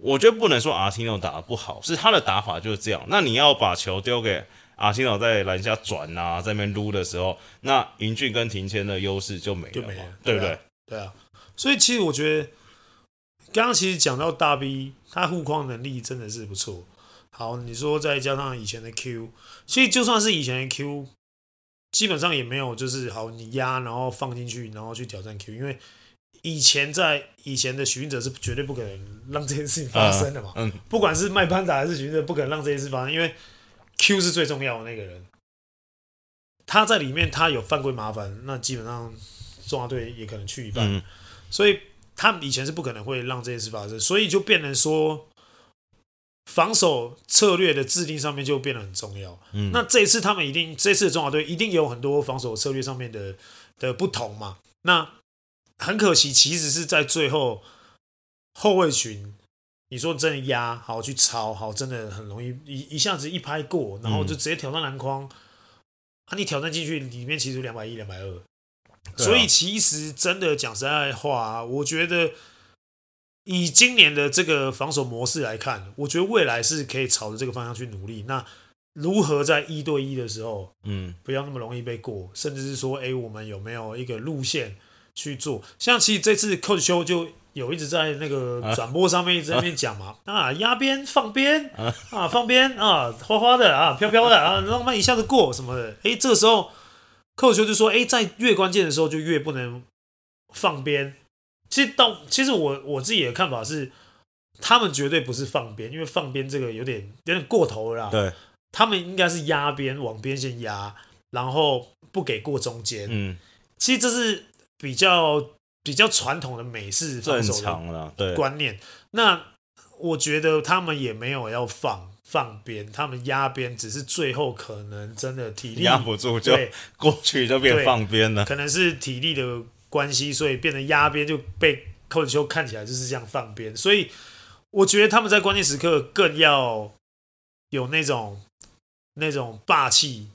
Speaker 2: 我觉得不能说阿提诺打得不好，是他的打法就是这样。那你要把球丢给阿提诺在篮下转啊，在那边撸的时候，那英俊跟庭谦的优势就没了，对不对？
Speaker 1: 对啊。所以其实我觉得，刚刚其实讲到大 B，他护框能力真的是不错。好，你说再加上以前的 Q，所以就算是以前的 Q，基本上也没有就是好你压然后放进去，然后去挑战 Q，因为。以前在以前的许晋哲是绝对不可能让这件事情发生的嘛，嗯，不管是麦班达还是许晋哲，不可能让这件事发生，因为 Q 是最重要的那个人，他在里面他有犯规麻烦，那基本上中华队也可能去一半，嗯，所以他们以前是不可能会让这件事发生，所以就变成说防守策略的制定上面就变得很重要，嗯，那这一次他们一定这次的中华队一定有很多防守策略上面的的不同嘛，那。很可惜，其实是在最后后卫群，你说真的压好去抄好，真的很容易一一下子一拍过，然后就直接挑战篮筐、嗯、啊！你挑战进去里面其实两百一、两百二，所以其实真的讲实在话，我觉得以今年的这个防守模式来看，我觉得未来是可以朝着这个方向去努力。那如何在一对一的时候，嗯，不要那么容易被过，甚至是说，哎，我们有没有一个路线？去做，像其实这次 Coach 修就有一直在那个转播上面一直在那边讲嘛，啊压边放边啊放边啊花花的啊飘飘的啊，浪漫一下子过什么的，哎，这个时候 Coach 邱就说，哎，在越关键的时候就越不能放边。其实到其实我我自己的看法是，他们绝对不是放边，因为放边这个有点有点过头了啦。对，他们应该是压边往边线压，然后不给过中间。嗯，其实这是。比较比较传统的美式防守的观念，那我觉得他们也没有要放放边，他们压边，只是最后可能真的体力压不住，就过去就变放边了。可能是体力的关系，所以变得压边就被寇子秋看起来就是这样放边。所以我觉得他们在关键时刻更要有那种那种霸气。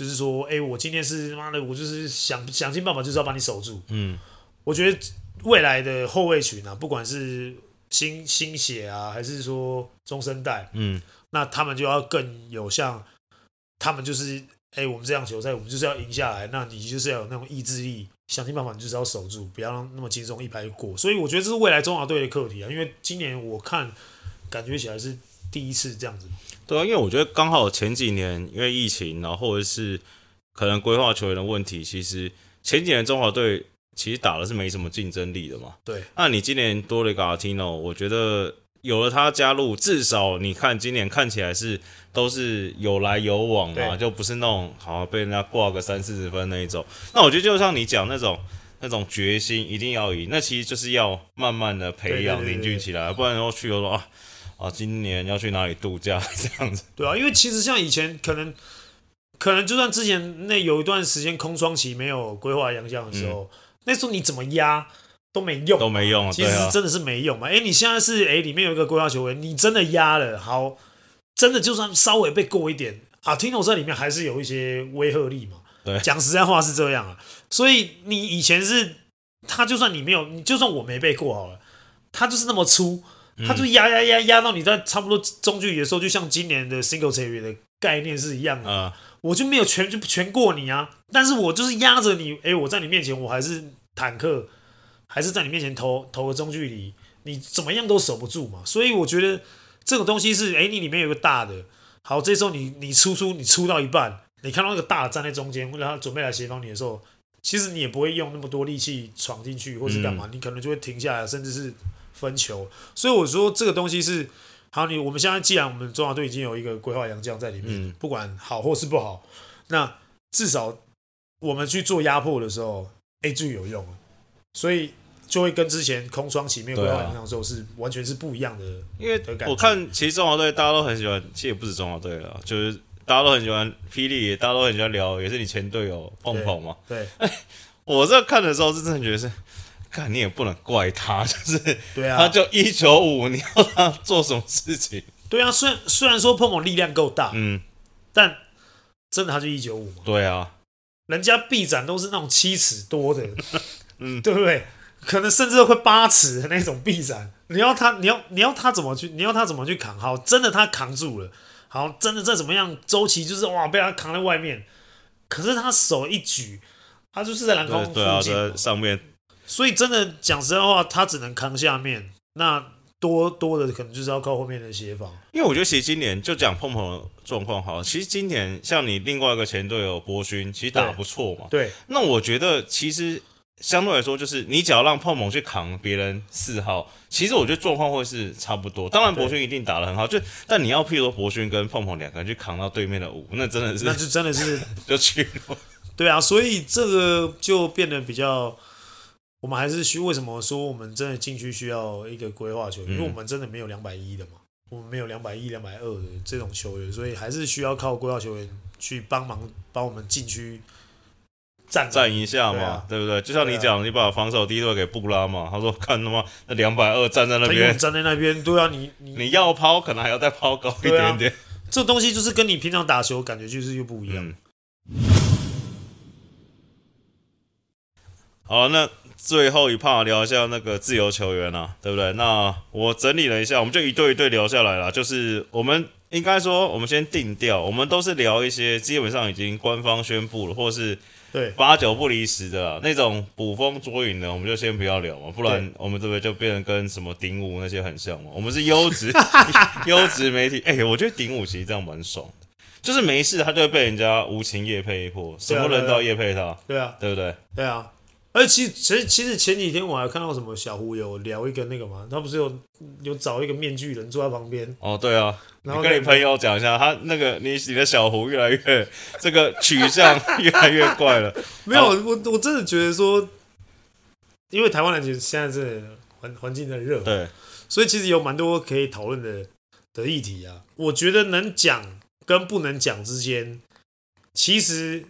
Speaker 1: 就是说，哎、欸，我今天是妈的，我就是想想尽办法，就是要把你守住。嗯，我觉得未来的后卫群啊，不管是新新血啊，还是说中生代，嗯，那他们就要更有像他们就是，哎、欸，我们这样球赛，我们就是要赢下来。那你就是要有那种意志力，想尽办法，你就是要守住，不要让那么轻松一拍过。所以我觉得这是未来中华队的课题啊，因为今年我看感觉起来是第一次这样子。
Speaker 2: 对啊，因为我觉得刚好前几年因为疫情，然后或者是可能规划球员的问题，其实前几年中华队其实打的是没什么竞争力的嘛。对，那你今年多了一个阿提诺，我觉得有了他加入，至少你看今年看起来是都是有来有往嘛，就不是那种好像被人家挂个三四十分那一种。那我觉得就像你讲那种那种决心一定要赢，那其实就是要慢慢的培养凝聚起来，不然说去又说啊。啊，今年要去哪里度假 这样子？
Speaker 1: 对啊，因为其实像以前可能，可能就算之前那有一段时间空窗期没有规划洋将的时候，嗯、那时候你怎么压都没用，
Speaker 2: 都没用。
Speaker 1: 其实真的是没用嘛。哎、啊，你现在是哎，里面有一个规划球员，你真的压了，好，真的就算稍微被过一点啊，Tino 在里面还是有一些威慑力嘛。对，讲实在话是这样啊。所以你以前是他，就算你没有，你就算我没被过好了，他就是那么粗。他就压压压压到你在差不多中距离的时候，就像今年的 Singletary 的概念是一样的。Uh, 我就没有全就全过你啊，但是我就是压着你。哎，我在你面前我还是坦克，还是在你面前投投个中距离，你怎么样都守不住嘛。所以我觉得这种东西是，哎，你里面有个大的，好，这时候你你出出你出到一半，你看到那个大的站在中间，然后准备来协防你的时候，其实你也不会用那么多力气闯进去，或是干嘛，嗯、你可能就会停下来，甚至是。分球，所以我说这个东西是好。你我们现在既然我们中华队已经有一个规划洋将在里面，嗯、不管好或是不好，那至少我们去做压迫的时候，A 就有用了。所以就会跟之前空窗期没有规划两场的时候是完全是不一样的。
Speaker 2: 因为我看其实中华队大家都很喜欢，其实也不止中华队了，就是大家都很喜欢霹雳，大家都很喜欢聊，也是你前队友碰碰嘛。
Speaker 1: 对，
Speaker 2: 哎，我在看的时候是真的觉得是，看你也不能怪他，就是
Speaker 1: 对啊，
Speaker 2: 他就一九五，你要他做什么事情？
Speaker 1: 对啊，虽然虽然说碰碰力量够大，
Speaker 2: 嗯，
Speaker 1: 但真的他就一九五嘛。
Speaker 2: 对啊，
Speaker 1: 人家臂展都是那种七尺多的，
Speaker 2: 嗯，
Speaker 1: 对不对？可能甚至都快八尺的那种臂展，你要他，你要你要他怎么去？你要他怎么去扛？好，真的他扛住了，好，真的再怎么样，周琦就是哇，被他扛在外面。可是他手一举，他就是在篮筐附近，
Speaker 2: 对啊，在上面。
Speaker 1: 所以真的讲实在话，他只能扛下面。那多多的可能就是要靠后面的协防。
Speaker 2: 因为我觉得其实今年就讲碰碰的状况好，其实今年像你另外一个前队友博勋，其实打得不错嘛。
Speaker 1: 对。
Speaker 2: 那我觉得其实。相对来说，就是你只要让碰碰去扛别人四号，其实我觉得状况会是差不多。当然，博勋一定打得很好，就但你要譬如说博勋跟碰碰两个人去扛到对面的五，那真的是
Speaker 1: 那就真的是
Speaker 2: 就去了。
Speaker 1: 对啊，所以这个就变得比较，我们还是需为什么说我们真的禁区需要一个规划球员，嗯、因为我们真的没有两百一的嘛，我们没有两百一、两百二的这种球员，所以还是需要靠规划球员去帮忙帮我们禁区。站
Speaker 2: 站一下嘛，对，啊、对不对？就像你讲，啊、你把防守第一队给布拉嘛，他说看他妈那两百二站在那边，
Speaker 1: 站在那边，对啊，你 你
Speaker 2: 你要抛，可能还要再抛高一点点。
Speaker 1: 啊、这东西就是跟你平常打球感觉就是又不一样。嗯、好，那最后一趴聊一下那个自由球员啊，对不对？那我整理了一下，我们就一对一对聊下来了，就是我们应该说，我们先定调，我们都是聊一些基本上已经官方宣布了，或是。对，
Speaker 2: 八九不离十的、啊、那种捕风捉影的，我们就先不要聊嘛，不然我们这边就变成跟什么顶五那些很像嘛。我们是优质 优质媒体，哎、欸，我觉得顶五其实这样蛮爽的，就是没事他就会被人家无情夜配一波，什么人都要夜配他，
Speaker 1: 对啊，
Speaker 2: 对不对？
Speaker 1: 对啊。而且其实其实其实前几天我还看到什么小胡有聊一个那个嘛，他不是有有找一个面具人坐在旁边
Speaker 2: 哦，对啊，然后跟你朋友讲一下，他那个你你的小胡越来越这个取向 越来越怪了。
Speaker 1: 没有，我我真的觉得说，因为台湾人其实现在是环环境很热，
Speaker 2: 对，
Speaker 1: 所以其实有蛮多可以讨论的的议题啊。我觉得能讲跟不能讲之间，其实。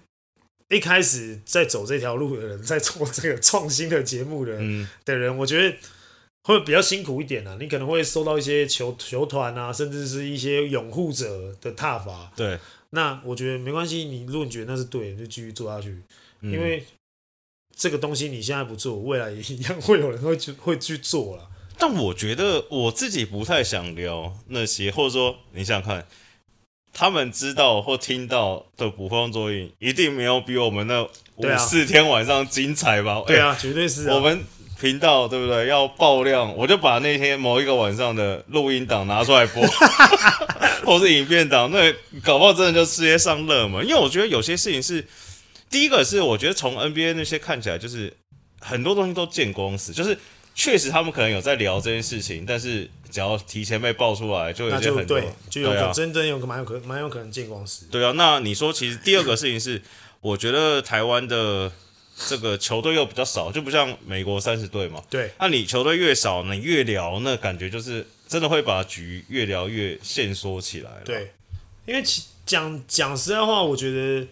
Speaker 1: 一开始在走这条路的人，在做这个创新的节目的的人，我觉得会比较辛苦一点啊。你可能会受到一些球球团啊，甚至是一些拥护者的挞伐。
Speaker 2: 对，
Speaker 1: 那我觉得没关系。你如果你觉得那是对的，就继续做下去。
Speaker 2: 嗯、
Speaker 1: 因为这个东西你现在不做，未来也一样会有人会去会去做了。
Speaker 2: 但我觉得我自己不太想聊那些，或者说你想想看。他们知道或听到的捕风捉影，一定没有比我们那五四天晚上精彩吧？
Speaker 1: 对啊，绝对是、啊。
Speaker 2: 我们频道对不对？要爆量，我就把那天某一个晚上的录音档拿出来播，或是影片档，那搞不好真的就世界上热门。因为我觉得有些事情是，第一个是我觉得从 NBA 那些看起来，就是很多东西都见光死，就是确实他们可能有在聊这件事情，但是。只要提前被爆出来，就有些很多，
Speaker 1: 对，就有可真真有个蛮有可蛮有可能见光死。
Speaker 2: 对啊，那你说，其实第二个事情是，我觉得台湾的这个球队又比较少，就不像美国三十队嘛。
Speaker 1: 对，
Speaker 2: 那你球队越少，你越聊，那感觉就是真的会把局越聊越限缩起来。
Speaker 1: 对，因为其讲讲实在话，我觉得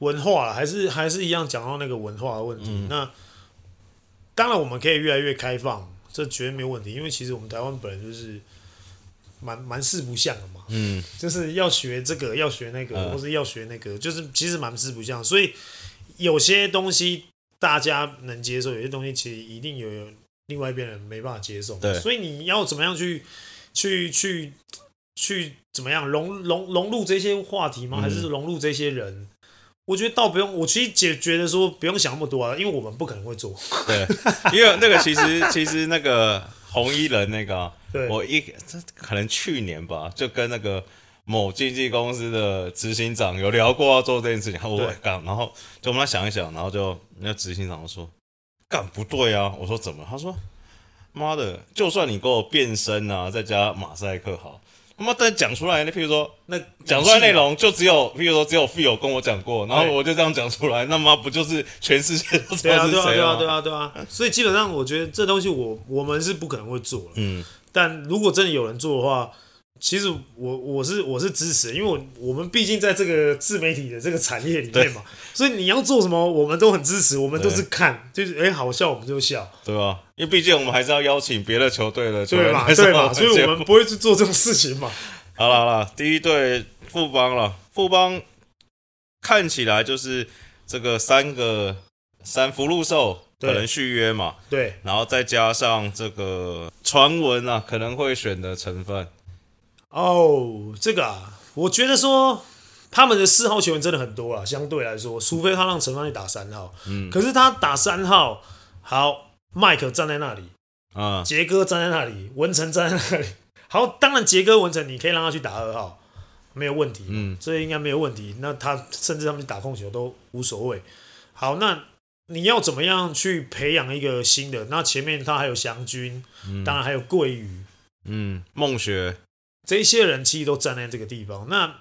Speaker 1: 文化还是还是一样讲到那个文化的问题。嗯、那当然，我们可以越来越开放。这绝对没有问题，因为其实我们台湾本来就是蛮蛮四不像的嘛，
Speaker 2: 嗯，
Speaker 1: 就是要学这个，要学那个，
Speaker 2: 嗯、
Speaker 1: 或是要学那个，就是其实蛮四不像，所以有些东西大家能接受，有些东西其实一定有另外一边人没办法接受，
Speaker 2: 对，
Speaker 1: 所以你要怎么样去去去去怎么样融融融入这些话题吗？还是融入这些人？嗯我觉得倒不用，我其实觉觉得说不用想那么多啊，因为我们不可能会做。
Speaker 2: 对，因为那个其实其实那个红衣人那个、啊，
Speaker 1: 对
Speaker 2: 我一这可能去年吧，就跟那个某经纪公司的执行长有聊过要做这件事情，然后我干，然后就我们来想一想，然后就那执行长说干不对啊，我说怎么？他说妈的，就算你给我变身啊，再加马赛克好。他妈但讲出来，那譬如说
Speaker 1: 那
Speaker 2: 讲出来内容就只有，譬如说只有 f e e l 跟我讲过，然后我就这样讲出来，那么不就是全世界都知道是谁
Speaker 1: 对啊，对啊，对啊，对啊。所以基本上我觉得这东西我我们是不可能会做了。嗯，但如果真的有人做的话。其实我我是我是支持，因为我我们毕竟在这个自媒体的这个产业里面嘛，所以你要做什么，我们都很支持，我们都是看，就是哎好笑我们就笑，
Speaker 2: 对吧？因为毕竟我们还是要邀请别的球队的
Speaker 1: 对嘛，对嘛，所以我们不会去做这种事情嘛。
Speaker 2: 好了好了，第一队富邦了，富邦看起来就是这个三个三福禄寿可能续约嘛，
Speaker 1: 对，
Speaker 2: 然后再加上这个传闻啊可能会选的成分。
Speaker 1: 哦，这个啊，我觉得说他们的四号球员真的很多啊，相对来说，除非他让陈芳去打三号，嗯，可是他打三号，好，麦克站在那里，啊，杰哥站在那里，文成站在那里，好，当然杰哥文成你可以让他去打二号，没有问题，嗯，这应该没有问题，那他甚至他们去打控球都无所谓。好，那你要怎么样去培养一个新的？那前面他还有祥军，嗯、当然还有桂宇，
Speaker 2: 嗯，梦雪。
Speaker 1: 这些人其实都站在这个地方，那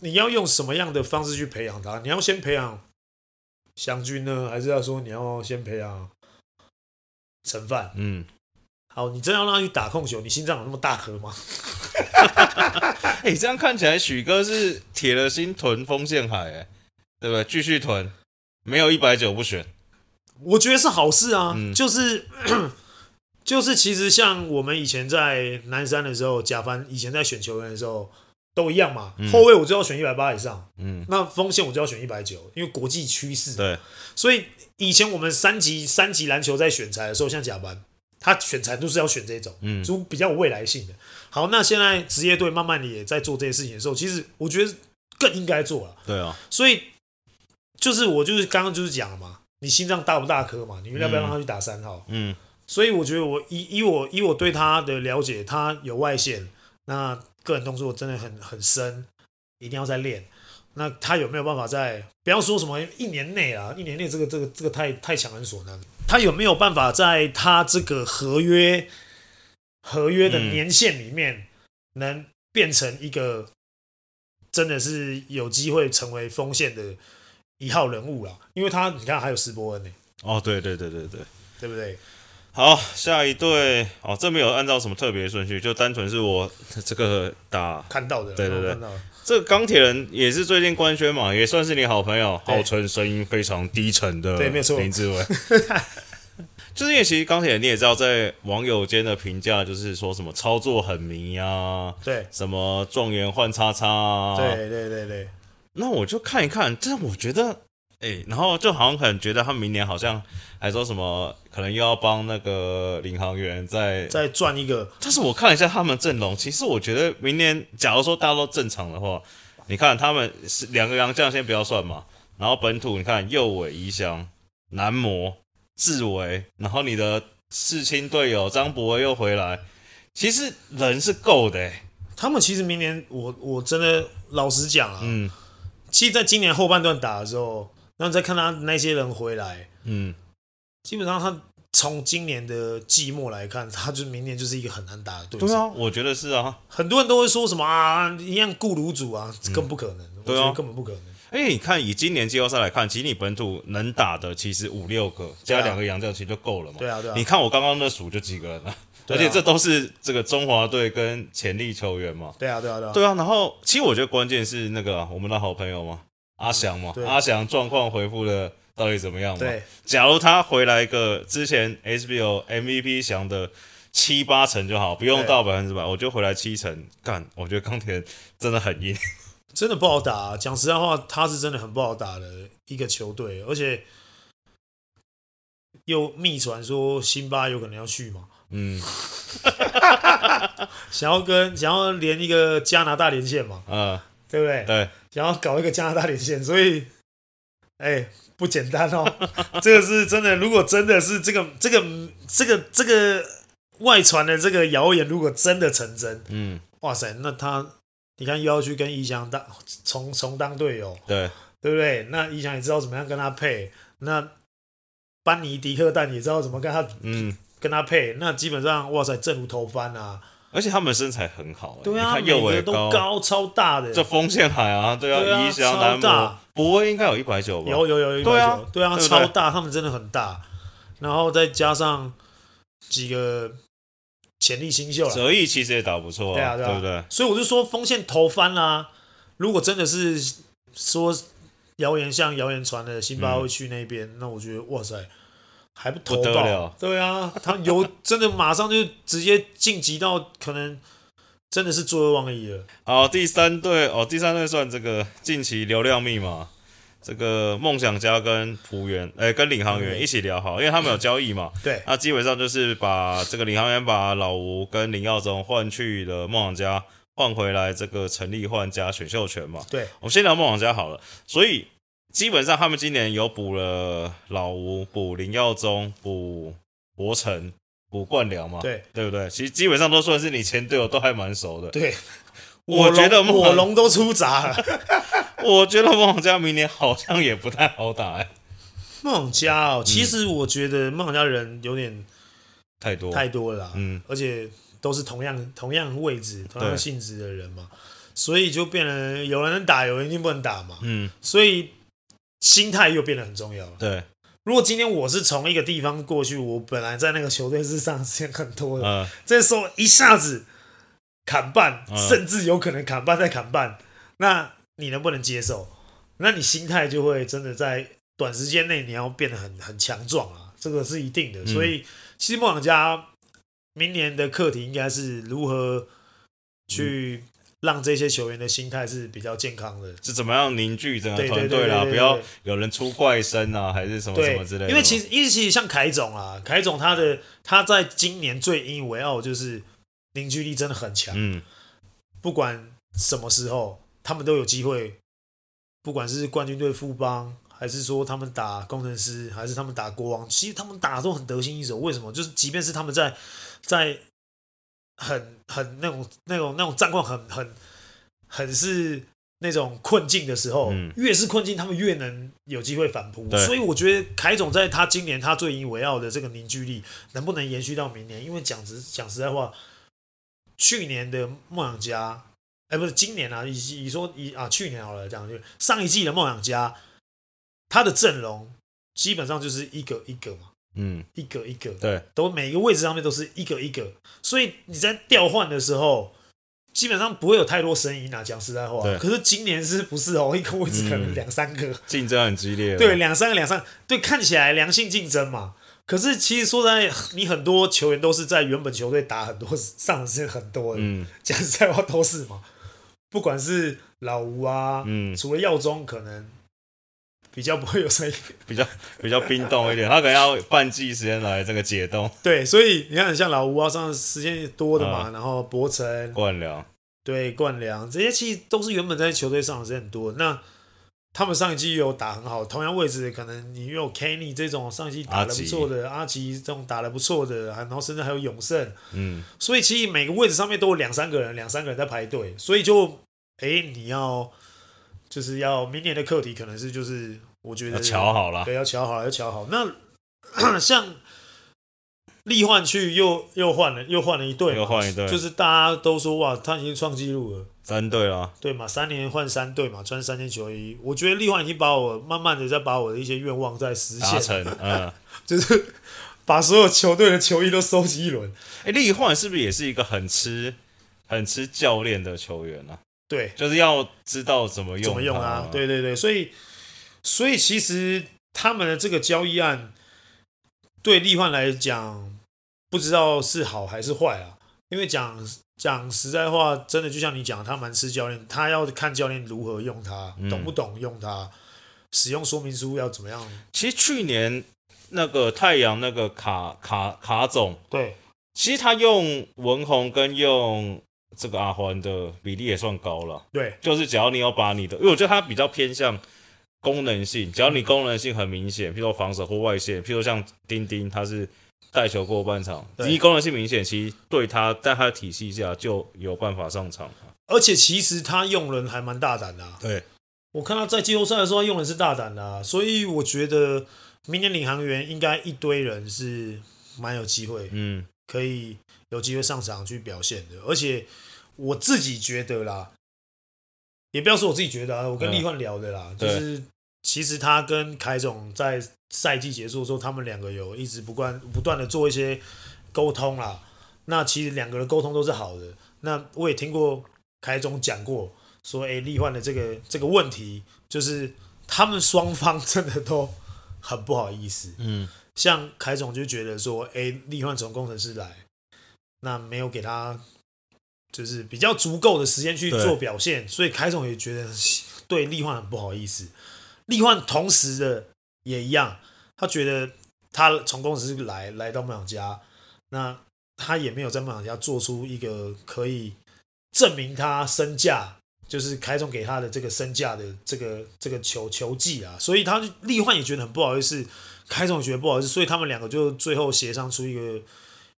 Speaker 1: 你要用什么样的方式去培养他？你要先培养祥军呢，还是要说你要先培养陈范？嗯，好，你真要让他去打控球，你心脏有那么大颗吗？
Speaker 2: 哎、欸，这样看起来许哥是铁了心囤锋线海，哎，对不对？继续囤，没有一百九不选，
Speaker 1: 我觉得是好事啊，嗯、就是。就是其实像我们以前在南山的时候，甲方以前在选球员的时候都一样嘛。嗯、后卫我就要选一百八以上，嗯，那锋线我就要选一百九，因为国际趋势。
Speaker 2: 对，
Speaker 1: 所以以前我们三级三级篮球在选材的时候，像甲班，他选材都是要选这种，嗯，就比较有未来性的。好，那现在职业队慢慢的也在做这些事情的时候，其实我觉得更应该做了。
Speaker 2: 对啊，
Speaker 1: 所以就是我就是刚刚就是讲了嘛，你心脏大不大颗嘛？你要不要让他去打三号？嗯。嗯所以我觉得我以以我以我对他的了解，他有外线，那个人动作真的很很深，一定要再练。那他有没有办法在不要说什么一年内啊，一年内这个这个这个太太强人所难。他有没有办法在他这个合约合约的年限里面，能变成一个真的是有机会成为锋线的一号人物啊？因为他你看还有斯波恩呢。
Speaker 2: 哦，对对对对对，
Speaker 1: 对不对？
Speaker 2: 好，下一对哦，这没有按照什么特别顺序，就单纯是我这个打
Speaker 1: 看到的。
Speaker 2: 对对对，这个钢铁人也是最近官宣嘛，也算是你好朋友，号称声音非常低沉的，
Speaker 1: 对，没错，
Speaker 2: 林志伟。就是因为其实钢铁人你也知道，在网友间的评价就是说什么操作很迷呀、啊，
Speaker 1: 对，
Speaker 2: 什么状元换叉叉啊，
Speaker 1: 对对对对。
Speaker 2: 那我就看一看，但我觉得。哎、欸，然后就好像可能觉得他明年好像还说什么，可能又要帮那个领航员再
Speaker 1: 再赚一个。
Speaker 2: 但是我看了一下他们阵容，其实我觉得明年假如说大家都正常的话，你看他们是两个洋将先不要算嘛，然后本土你看右尾宜祥、男模志伟，然后你的世青队友张博威又回来，其实人是够的、欸。
Speaker 1: 他们其实明年我我真的老实讲啊，嗯，其实在今年后半段打的时候。然后再看他那些人回来，嗯，基本上他从今年的季末来看，他就明年就是一个很难打的对手。
Speaker 2: 对啊，我觉得是啊。很
Speaker 1: 多人都会说什么啊，一样顾炉主啊，更不可能。嗯、对啊，根本不可能。
Speaker 2: 哎，你看以今年季后赛来看，其实你本土能打的其实五六个，加两个洋将其实就够了嘛。
Speaker 1: 对啊，对啊。
Speaker 2: 你看我刚刚那数就几个人了，而且这都是这个中华队跟潜力球员嘛。
Speaker 1: 对啊，对啊，对啊。
Speaker 2: 对啊，然后其实我觉得关键是那个我们的好朋友嘛。阿翔嘛，阿翔状况回复的到底怎么样嘛？
Speaker 1: 对，
Speaker 2: 假如他回来一个之前 HBO MVP 翔的七八成就好，不用到百分之百，我就回来七成干。我觉得钢铁真的很硬，
Speaker 1: 真的不好打啊。讲实在话，他是真的很不好打的一个球队，而且又秘传说辛巴有可能要去嘛。嗯，想要跟想要连一个加拿大连线嘛？嗯。对不对？
Speaker 2: 对，
Speaker 1: 想要搞一个加拿大连线，所以，哎，不简单哦。这个是真的，如果真的是这个、这个、这个、这个外传的这个谣言，如果真的成真，嗯，哇塞，那他，你看又要去跟宜翔当重重当队友，
Speaker 2: 对，
Speaker 1: 对不对？那宜翔也知道怎么样跟他配，那班尼迪克蛋也知道怎么跟他，嗯，跟他配，那基本上，哇塞，正如头翻啊。
Speaker 2: 而且他们身材很好，
Speaker 1: 对啊，
Speaker 2: 你看右尾
Speaker 1: 都高。超大的，
Speaker 2: 这锋线海啊，对啊，一翔南模，博威应该有一百九吧？
Speaker 1: 有有有一百九，对啊，超大，他们真的很大，然后再加上几个潜力新秀，
Speaker 2: 泽毅其实也打不错，对啊，对不对？
Speaker 1: 所以我就说锋线投翻啦，如果真的是说谣言像谣言传的辛巴会去那边，那我觉得哇塞。还不投爆？对啊，他有真的马上就直接晋级到可能真的是坐二望一了。
Speaker 2: 好，第三队哦，第三队算这个近期流量密码，这个梦想家跟浦原，哎，跟领航员一起聊好，因为他们有交易嘛。
Speaker 1: 对，
Speaker 2: 那基本上就是把这个领航员把老吴跟林耀宗换去了梦想家，换回来这个陈立焕加选秀权嘛。
Speaker 1: 对，
Speaker 2: 我们先聊梦想家好了，所以。基本上他们今年有补了老吴、补林耀宗、补博成、补冠良嘛？
Speaker 1: 对，
Speaker 2: 对不对？其实基本上都算是你前队友都还蛮熟的。
Speaker 1: 对，
Speaker 2: 我觉得
Speaker 1: 火龙都出闸了。
Speaker 2: 我觉得孟想家明年好像也不太好打哎。
Speaker 1: 梦想家哦，其实我觉得孟想家人有点
Speaker 2: 太多
Speaker 1: 太多了，嗯，而且都是同样同样位置、同样性质的人嘛，所以就变成有人能打，有人一定不能打嘛，嗯，所以。心态又变得很重要了。
Speaker 2: 对，
Speaker 1: 如果今天我是从一个地方过去，我本来在那个球队是上限很多的，
Speaker 2: 嗯，
Speaker 1: 这时候一下子砍半，嗯，甚至有可能砍半再砍半，那你能不能接受？那你心态就会真的在短时间内你要变得很很强壮啊，这个是一定的。嗯，所以，其实梦想家明年的课题应该是如何去，嗯。让这些球员的心态是比较健康的，
Speaker 2: 是怎么样凝聚整个团队啦？不要有人出怪声啊，还是什么什么之类的。
Speaker 1: 因为其实，因为其实像凯总啊，凯总他的他在今年最引以为傲就是凝聚力真的很强。嗯，不管什么时候，他们都有机会，不管是冠军队富邦，还是说他们打工程师，还是他们打国王，其实他们打都很得心应手。为什么？就是即便是他们在在。很很那种那种那种战况很很很是那种困境的时候，嗯、越是困境，他们越能有机会反扑。所以我觉得凯总在他今年他最引以为傲的这个凝聚力，能不能延续到明年？因为讲实讲实在话，去年的梦想家，哎，不是今年啊，以以说以啊去年好了，这样就上一季的梦想家，他的阵容基本上就是一个一个嘛。
Speaker 2: 嗯，
Speaker 1: 一个一个，
Speaker 2: 对，
Speaker 1: 都每一个位置上面都是一个一个，所以你在调换的时候，基本上不会有太多声音啊。讲实在话，对。可是今年是不是哦？一个位置可能两三个，
Speaker 2: 竞争很激烈。
Speaker 1: 对，两三个，两三个，对，看起来良性竞争嘛。可是其实说实在，你很多球员都是在原本球队打很多上的时间很多的。嗯，讲实在话都是嘛。不管是老吴啊，嗯，除了耀宗可能。比较不会有声音，
Speaker 2: 比较比较冰冻一点，他可能要半季时间来这个解冻。
Speaker 1: 对，所以你看，像老吴啊，上时间多的嘛，嗯、然后博成、
Speaker 2: 冠良，
Speaker 1: 对冠良这些其实都是原本在球队上的时间很多。那他们上一季有打很好，同样位置可能你有 Kenny 这种上一季打得不错的，阿吉这种打得不错的，然后甚至还有永胜，嗯，所以其实每个位置上面都有两三个人，两三个人在排队，所以就哎、欸，你要。就是要明年的课题可能是就是我觉得
Speaker 2: 瞧好了，
Speaker 1: 对，要瞧好了，要瞧好。那 像力换去又又换了又换了一队，
Speaker 2: 又换一队，
Speaker 1: 就是大家都说哇，他已经创纪录了，
Speaker 2: 三队了，
Speaker 1: 对嘛？三年换三队嘛，穿三件球衣。我觉得力换已经把我慢慢的在把我的一些愿望在实现
Speaker 2: 成，嗯，
Speaker 1: 就是把所有球队的球衣都收集一轮。
Speaker 2: 哎，力换是不是也是一个很吃很吃教练的球员呢、啊？
Speaker 1: 对，
Speaker 2: 就是要知道怎么用，怎么用啊？
Speaker 1: 对对对，所以所以其实他们的这个交易案对立焕来讲，不知道是好还是坏啊。因为讲讲实在话，真的就像你讲，他蛮吃教练，他要看教练如何用他，嗯、懂不懂用他，使用说明书要怎么样。
Speaker 2: 其实去年那个太阳那个卡卡卡总，
Speaker 1: 对，
Speaker 2: 其实他用文宏跟用。这个阿欢的比例也算高了，
Speaker 1: 对，
Speaker 2: 就是只要你要把你的，因为我觉得他比较偏向功能性，只要你功能性很明显，譬如说防守或外线，譬如说像丁丁，他是带球过半场，你功能性明显，其实对他在他的体系下就有办法上场。
Speaker 1: 而且其实他用人还蛮大胆的，啊，
Speaker 2: 对，
Speaker 1: 我看他在季后赛的时候他用人是大胆的，啊，所以我觉得明年领航员应该一堆人是蛮有机会，嗯，可以有机会上场去表现的。而且我自己觉得啦，也不要说我自己觉得啊，我跟立焕聊的啦，嗯、就是其实他跟凯总在赛季结束的时候，他们两个有一直不断不断的做一些沟通啦。那其实两个人沟通都是好的。那我也听过凯总讲过，说哎，立焕的这个这个问题，就是他们双方真的都很不好意思。嗯，像凯总就觉得说，哎，立焕从工程师来，那没有给他就是比较足够的时间去做表现，所以凯总也觉得对利焕很不好意思。利焕同时的也一样，他觉得他从公司来来到梦想家，那。他也没有在梦想家做出一个可以证明他身价，就是凯总给他的这个身价的这个这个球球技啊，所以他利焕也觉得很不好意思，凯总也觉得不好意思，所以他们两个就最后协商出一个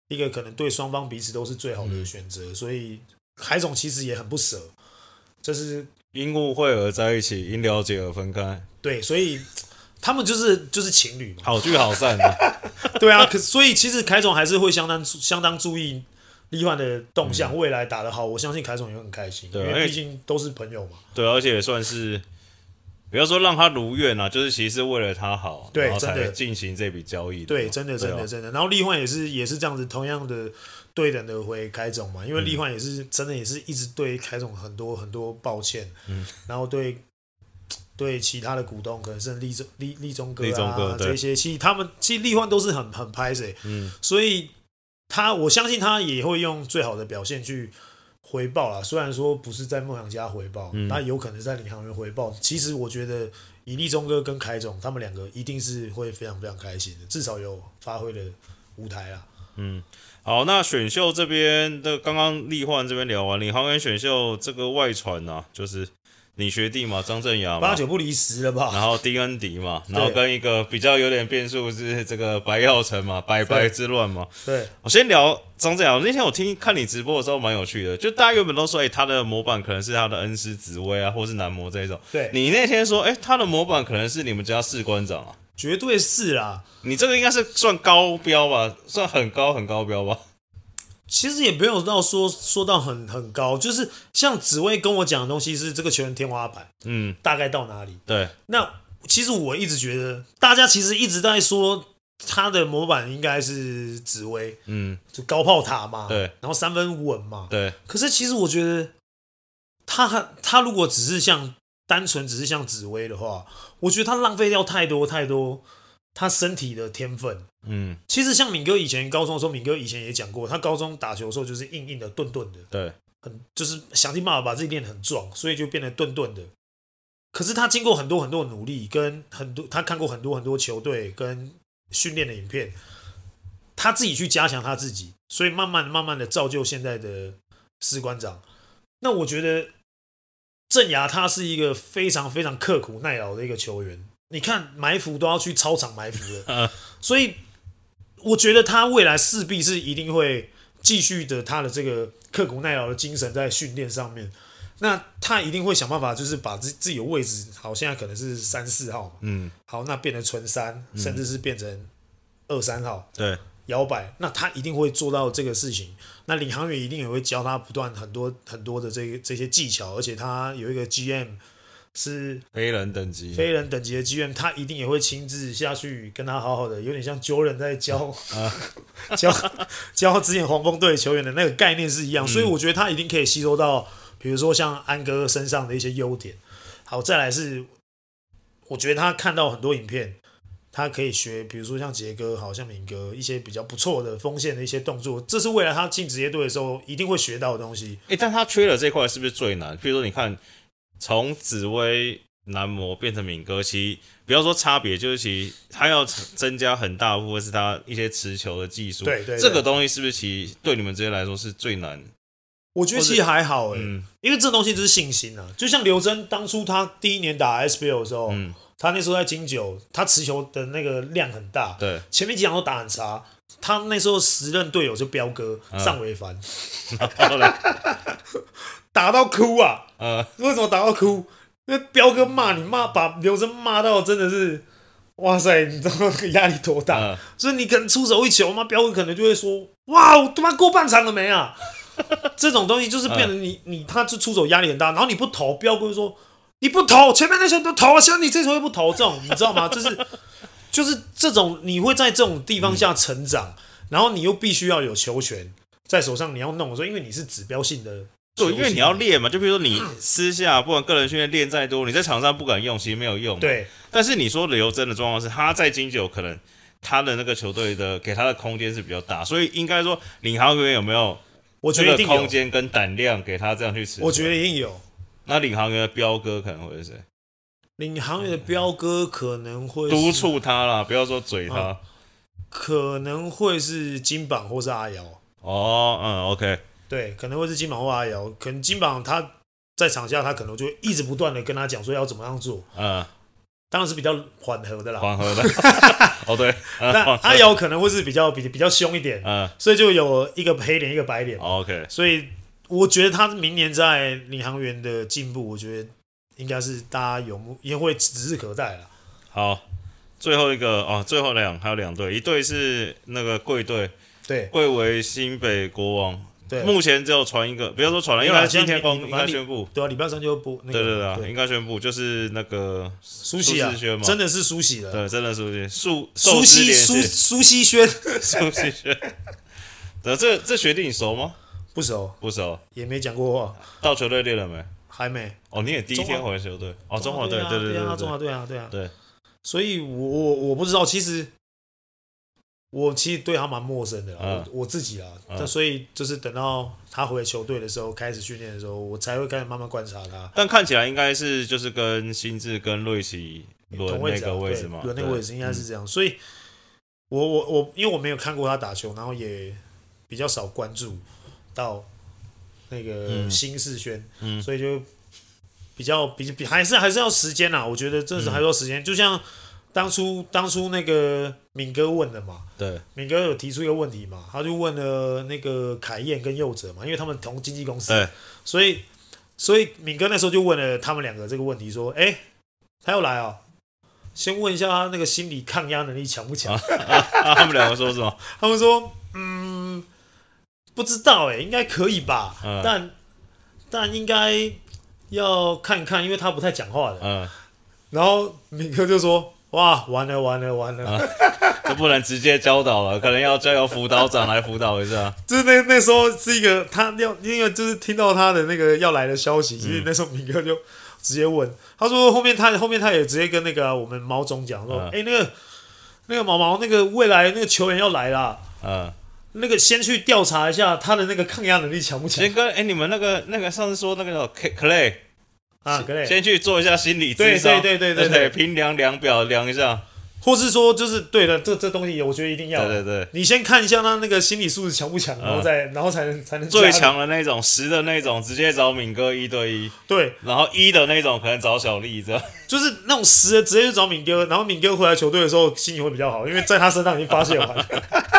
Speaker 1: 一个可能对双方彼此都是最好的选择，所以凯总其实也很不舍，就是
Speaker 2: 因误会而在一起，因了解而分开，
Speaker 1: 对，所以。他们就是就是情侣嘛，
Speaker 2: 好聚好散的。
Speaker 1: 对啊，可所以其实凯总还是会相当相当注意力焕的动向，嗯、未来打得好，我相信凯总也很开心。对，因为毕竟都是朋友嘛。
Speaker 2: 对，而且也算是不要说让他如愿啊，就是其实是为了他好，
Speaker 1: 对，
Speaker 2: 然后才
Speaker 1: 进
Speaker 2: 行这笔交易。
Speaker 1: 对，真的真的真的。然后立焕也是也是这样子，同样的对等的回凯总嘛，因为立焕也是真的也是一直对凯总很多很多抱歉，嗯，然后对。对其他的股东，可能是立中立立中哥啊，这些，其实他们其实立焕都是很很拍谢，嗯，所以他我相信他也会用最好的表现去回报啦。虽然说不是在梦想家回报，那、嗯、有可能在领航员回报。其实我觉得以立中哥跟凯总他们两个一定是会非常非常开心的，至少有发挥的舞台啦。
Speaker 2: 嗯，好，那选秀这边的刚刚立焕这边聊完，领航员选秀这个外传呢、啊，就是。你学弟嘛，张镇衙
Speaker 1: 八九不离十了吧？
Speaker 2: 然后丁恩迪嘛，然后跟一个比较有点变数是这个白耀成嘛，白白之乱嘛。
Speaker 1: 对，
Speaker 2: 我先聊张镇雅。那天我听看你直播的时候蛮有趣的，就大家原本都说，哎、欸，他的模板可能是他的恩师紫薇啊，或是男模这一种。
Speaker 1: 对，
Speaker 2: 你那天说，哎、欸，他的模板可能是你们家士官长啊？
Speaker 1: 绝对是啦，
Speaker 2: 你这个应该是算高标吧，算很高很高标吧。
Speaker 1: 其实也没有到说说到很很高，就是像紫薇跟我讲的东西是这个球员天花板，嗯，大概到哪里？
Speaker 2: 对。
Speaker 1: 那其实我一直觉得，大家其实一直在说他的模板应该是紫薇，嗯，就高炮塔嘛，
Speaker 2: 对，
Speaker 1: 然后三分稳嘛，
Speaker 2: 对。
Speaker 1: 可是其实我觉得他他如果只是像单纯只是像紫薇的话，我觉得他浪费掉太多太多。他身体的天分，嗯，其实像敏哥以前高中的时候，敏哥以前也讲过，他高中打球的时候就是硬硬的、钝钝的，
Speaker 2: 对，
Speaker 1: 很就是想尽办法把自己练得很壮，所以就变得钝钝的。可是他经过很多很多的努力，跟很多他看过很多很多球队跟训练的影片，他自己去加强他自己，所以慢慢慢慢的造就现在的士官长。那我觉得镇牙他是一个非常非常刻苦耐劳的一个球员。你看埋伏都要去操场埋伏了，所以我觉得他未来势必是一定会继续的他的这个刻苦耐劳的精神在训练上面。那他一定会想办法，就是把自自己的位置，好，现在可能是三四号，嗯，好，那变成纯三，甚至是变成二三号，
Speaker 2: 对，
Speaker 1: 摇摆。那他一定会做到这个事情。那领航员一定也会教他不断很多很多的这个这些技巧，而且他有一个 GM。是
Speaker 2: 非人等级，
Speaker 1: 非人等级的剧院，他一定也会亲自下去跟他好好的，有点像 Jordan 在教，啊、教教之前黄蜂队球员的那个概念是一样，嗯、所以我觉得他一定可以吸收到，比如说像安哥身上的一些优点。好，再来是，我觉得他看到很多影片，他可以学，比如说像杰哥，好像敏哥一些比较不错的锋线的一些动作，这是未来他进职业队的时候一定会学到的东西。
Speaker 2: 诶、欸，但他缺了这块是不是最难？比如说你看。从紫薇男模变成敏哥，其实不要说差别，就是其实他要增加很大部分是他一些持球的技术。
Speaker 1: 对，对对，
Speaker 2: 这个东西是不是其实对你们这些来说是最难？
Speaker 1: 我觉得其实还好哎、欸，嗯、因为这东西就是信心啊。就像刘真当初他第一年打 SBL 的时候，嗯、他那时候在金九，他持球的那个量很大，
Speaker 2: 对，
Speaker 1: 前面几场都打很差。他那时候时任队友就彪哥尚维帆。打到哭啊！呃，为什么打到哭？因为彪哥骂你骂，把刘铮骂到真的是哇塞，你知道那个压力多大？
Speaker 2: 嗯、
Speaker 1: 所以你可能出手一球，妈彪哥可能就会说：“哇，我他妈过半场了没啊？” 这种东西就是变得你你他就出手压力很大，然后你不投，彪哥就说：“你不投，前面那球都投啊，现在你这球又不投，这种你知道吗？就是就是这种你会在这种地方下成长，嗯、然后你又必须要有球权在手上，你要弄的时候，因为你是指标性的。
Speaker 2: 对，因为你要练嘛，就比如说你私下 不管个人训练练再多，你在场上不敢用，其实没有用。
Speaker 1: 对。
Speaker 2: 但是你说刘真的状况是，他在金九可能他的那个球队的给他的空间是比较大，所以应该说领航员有没有？我觉得空间跟胆量给他这样去吃。
Speaker 1: 我觉得一定有。
Speaker 2: 那领航员的彪哥可能会是谁？
Speaker 1: 领航员的彪哥可能会
Speaker 2: 督促他啦，不要说嘴他。啊、
Speaker 1: 可能会是金榜或是阿瑶。
Speaker 2: 哦，嗯，OK。
Speaker 1: 对，可能会是金榜或阿瑶，可能金榜他在场下，他可能就会一直不断的跟他讲说要怎么样做。嗯，当然是比较缓和的啦。
Speaker 2: 缓和的。哦，对。
Speaker 1: 那 阿瑶可能会是比较比比较凶一点。嗯。所以就有一个黑脸，一个白脸。
Speaker 2: OK。
Speaker 1: 所以我觉得他明年在领航员的进步，我觉得应该是大家有目也会指日可待了。
Speaker 2: 好，最后一个哦，最后两还有两队，一队是那个贵队，
Speaker 1: 对，
Speaker 2: 贵为新北国王。
Speaker 1: 对，
Speaker 2: 目前只有传一个，不要说传了，因为今天公应该宣布，
Speaker 1: 对啊，礼拜三就播。对
Speaker 2: 对对，应该宣布就是那个
Speaker 1: 苏西啊，真的是苏西了，
Speaker 2: 对，真的苏西，苏
Speaker 1: 苏西苏苏西轩，
Speaker 2: 苏西轩。对这这学弟你熟吗？
Speaker 1: 不熟，
Speaker 2: 不熟，
Speaker 1: 也没讲过话。
Speaker 2: 到球队练了没？
Speaker 1: 还没。
Speaker 2: 哦，你也第一天回球队？哦，中华队，对对对，
Speaker 1: 中华队啊，对啊，
Speaker 2: 对。
Speaker 1: 所以我我我不知道，其实。我其实对他蛮陌生的，我我自己啊，但所以就是等到他回球队的时候，开始训练的时候，我才会开始慢慢观察他。
Speaker 2: 但看起来应该是就是跟新智跟瑞奇轮那个位置嘛，
Speaker 1: 轮那个位置应该是这样。所以，我我我因为我没有看过他打球，然后也比较少关注到那个新世轩，所以就比较比比还是还是要时间呐。我觉得这是还要时间，就像。当初当初那个敏哥问的嘛，
Speaker 2: 对，
Speaker 1: 敏哥有提出一个问题嘛，他就问了那个凯燕跟佑哲嘛，因为他们同经纪公司，
Speaker 2: 对，
Speaker 1: 所以所以敏哥那时候就问了他们两个这个问题，说，哎，他要来啊，先问一下他那个心理抗压能力强不强？
Speaker 2: 啊啊啊、他们两个说什么？
Speaker 1: 他们说，嗯，不知道哎、欸，应该可以吧，嗯、但但应该要看看，因为他不太讲话的，嗯，然后敏哥就说。哇，完了完了完了，就、
Speaker 2: 啊、不能直接教导了，可能要交由辅导长来辅导一下。
Speaker 1: 就是那那时候是一个他要，因为就是听到他的那个要来的消息，其实那时候明哥就直接问，他说后面他后面他也直接跟那个我们毛总讲说，哎、嗯欸、那个那个毛毛那个未来那个球员要来了，嗯，那个先去调查一下他的那个抗压能力强不强。先
Speaker 2: 跟哎你们那个那个上次说那个叫 Clay。
Speaker 1: 啊，
Speaker 2: 先去做一下心理
Speaker 1: 咨商，对对对对对，
Speaker 2: 评量量表量一下，
Speaker 1: 或是说就是对的，这这东西我觉得一定要，
Speaker 2: 对对对，
Speaker 1: 你先看一下他那个心理素质强不强，然后再然后才能才能
Speaker 2: 最强的那种十的那种直接找敏哥一对一，
Speaker 1: 对，
Speaker 2: 然后一的那种可能找小丽这样，
Speaker 1: 就是那种十的直接去找敏哥，然后敏哥回来球队的时候心情会比较好，因为在他身上已经发泄完了。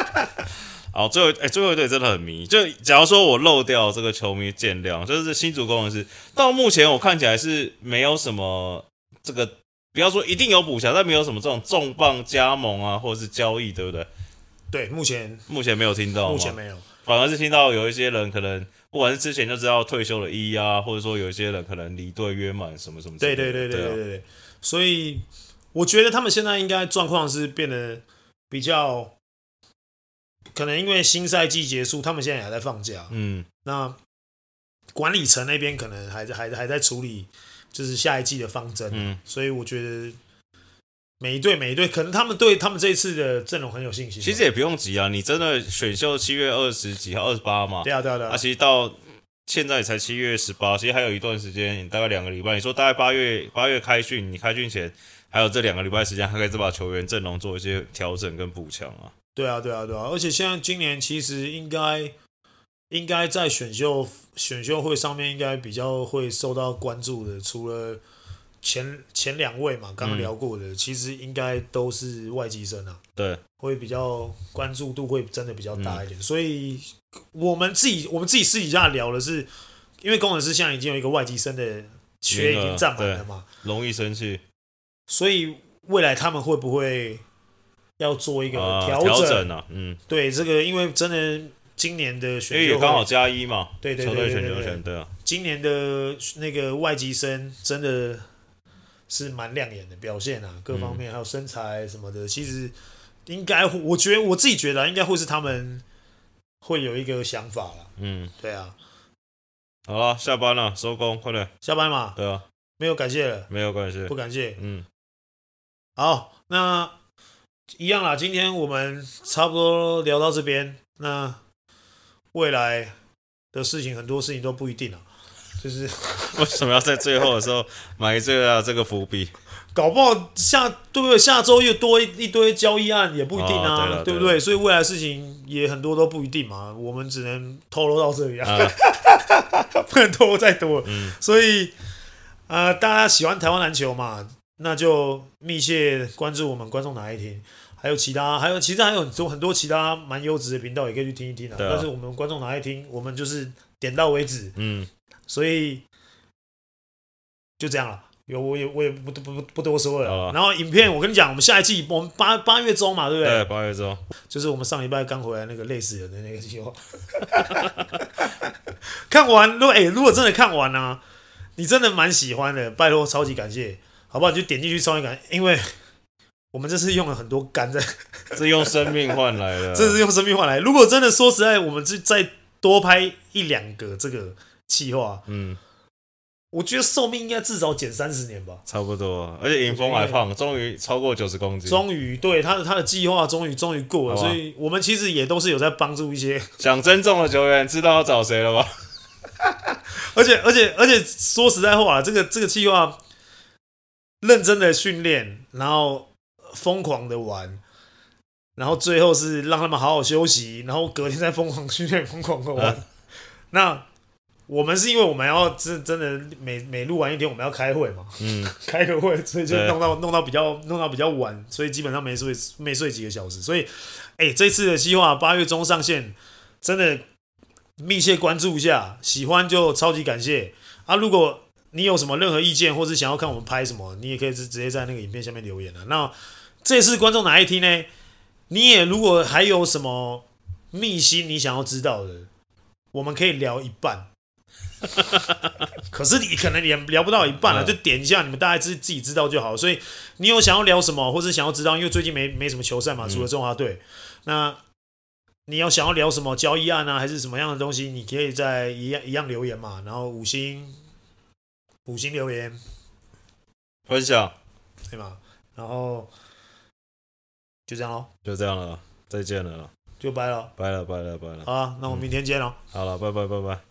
Speaker 2: 好，最后哎、欸，最后一队真的很迷。就假如说我漏掉这个球迷见谅，就是新竹攻人狮，到目前我看起来是没有什么这个，不要说一定有补强，但没有什么这种重磅加盟啊，或者是交易，对不对？
Speaker 1: 对，目前
Speaker 2: 目前没有听到，
Speaker 1: 目前没有，
Speaker 2: 反而是听到有一些人可能不管是之前就知道退休了一啊，或者说有一些人可能离队约满什么什么。
Speaker 1: 对对对对对对对，所以我觉得他们现在应该状况是变得比较。可能因为新赛季结束，他们现在还在放假。嗯，那管理层那边可能还在还还在处理，就是下一季的方针。嗯，所以我觉得每一队每一队，可能他们对他们这一次的阵容很有信心。
Speaker 2: 其实也不用急啊，你真的选秀七月二十几号二十八嘛？
Speaker 1: 对啊对啊对啊。
Speaker 2: 啊，其实到现在才七月十八，其实还有一段时间，大概两个礼拜。你说大概八月八月开训，你开训前还有这两个礼拜时间，还可以再把球员阵容做一些调整跟补强啊。
Speaker 1: 对啊，对啊，对啊，而且现在今年其实应该应该在选秀选秀会上面应该比较会受到关注的，除了前前两位嘛，刚刚聊过的，嗯、其实应该都是外籍生啊。
Speaker 2: 对，
Speaker 1: 会比较关注度会真的比较大一点。嗯、所以我们自己我们自己私底下聊的是，因为工程师现在已经有一个外籍生的缺已经占满了嘛，
Speaker 2: 容易生气。
Speaker 1: 所以未来他们会不会要做一个调整？
Speaker 2: 啊，嗯，
Speaker 1: 对这个，因为真的今年的选秀
Speaker 2: 也刚好加一嘛，
Speaker 1: 对对对对对啊，今年的那个外籍生真的是蛮亮眼的表现啊，各方面还有身材什么的，其实应该我觉得我自己觉得应该会是他们会有一个想法了，嗯，对啊。
Speaker 2: 好了，下班了，收工，快点。
Speaker 1: 下班嘛。
Speaker 2: 对啊，
Speaker 1: 没有感谢了，
Speaker 2: 没有感谢，
Speaker 1: 不感谢。嗯，好，那一样啦。今天我们差不多聊到这边。那未来的事情，很多事情都不一定啊。就是
Speaker 2: 为什么要在最后的时候埋这个这个伏笔？
Speaker 1: 搞不好下对不对？下周又多一一堆交易案，也不一定啊，哦、对，对不对？所以未来事情也很多都不一定嘛。我们只能透露到这里啊。啊 不能透露再多，嗯，所以，呃，大家喜欢台湾篮球嘛，那就密切关注我们观众哪一天，还有其他，还有其实还有很多很多其他蛮优质的频道，也可以去听一听啊。但是我们观众哪一听，我们就是点到为止，嗯，所以就这样了。有我也我也不不不不多说了。啊、然后影片我跟你讲，我们下一季我们八八月中嘛，对不对？
Speaker 2: 对，八月中
Speaker 1: 就是我们上礼拜刚回来那个累死人的那个计划。看完，如果哎、欸，如果真的看完呢、啊，你真的蛮喜欢的，拜托超级感谢，好不好？就点进去超级感，因为我们这次用了很多肝在，
Speaker 2: 是用生命换来的，
Speaker 1: 这是用生命换来。如果真的说实在，我们就再多拍一两个这个计划，嗯。我觉得寿命应该至少减三十年吧，
Speaker 2: 差不多。而且尹峰还胖，终于超过九十公斤。
Speaker 1: 终于，对他的他的计划终于终于过了，所以我们其实也都是有在帮助一些
Speaker 2: 想增重的球员，知道要找谁了吧？
Speaker 1: 而且而且而且说实在话，这个这个计划认真的训练，然后疯狂的玩，然后最后是让他们好好休息，然后隔天再疯狂训练，疯狂的玩。那。我们是因为我们要真真的每每录完一天，我们要开会嘛，嗯，开个会，所以就弄到弄到比较弄到比较晚，所以基本上没睡没睡几个小时，所以，哎，这次的计划八月中上线，真的密切关注一下，喜欢就超级感谢啊！如果你有什么任何意见，或是想要看我们拍什么，你也可以直直接在那个影片下面留言了。那这次观众哪一听呢？你也如果还有什么秘辛你想要知道的，我们可以聊一半。可是你可能也聊不到一半了，就点一下，你们大概自自己知道就好。所以你有想要聊什么，或是想要知道，因为最近没没什么球赛嘛，除了中华队。那你要想要聊什么交易案啊，还是什么样的东西，你可以在一样一样留言嘛，然后五星五星留言
Speaker 2: 分享，
Speaker 1: 对吗？然后就这样喽，
Speaker 2: 就这样了，再见了，
Speaker 1: 就拜了，
Speaker 2: 拜了，拜了，拜了。
Speaker 1: 好啊，那我们明天见喽。
Speaker 2: 好了，拜拜，拜拜。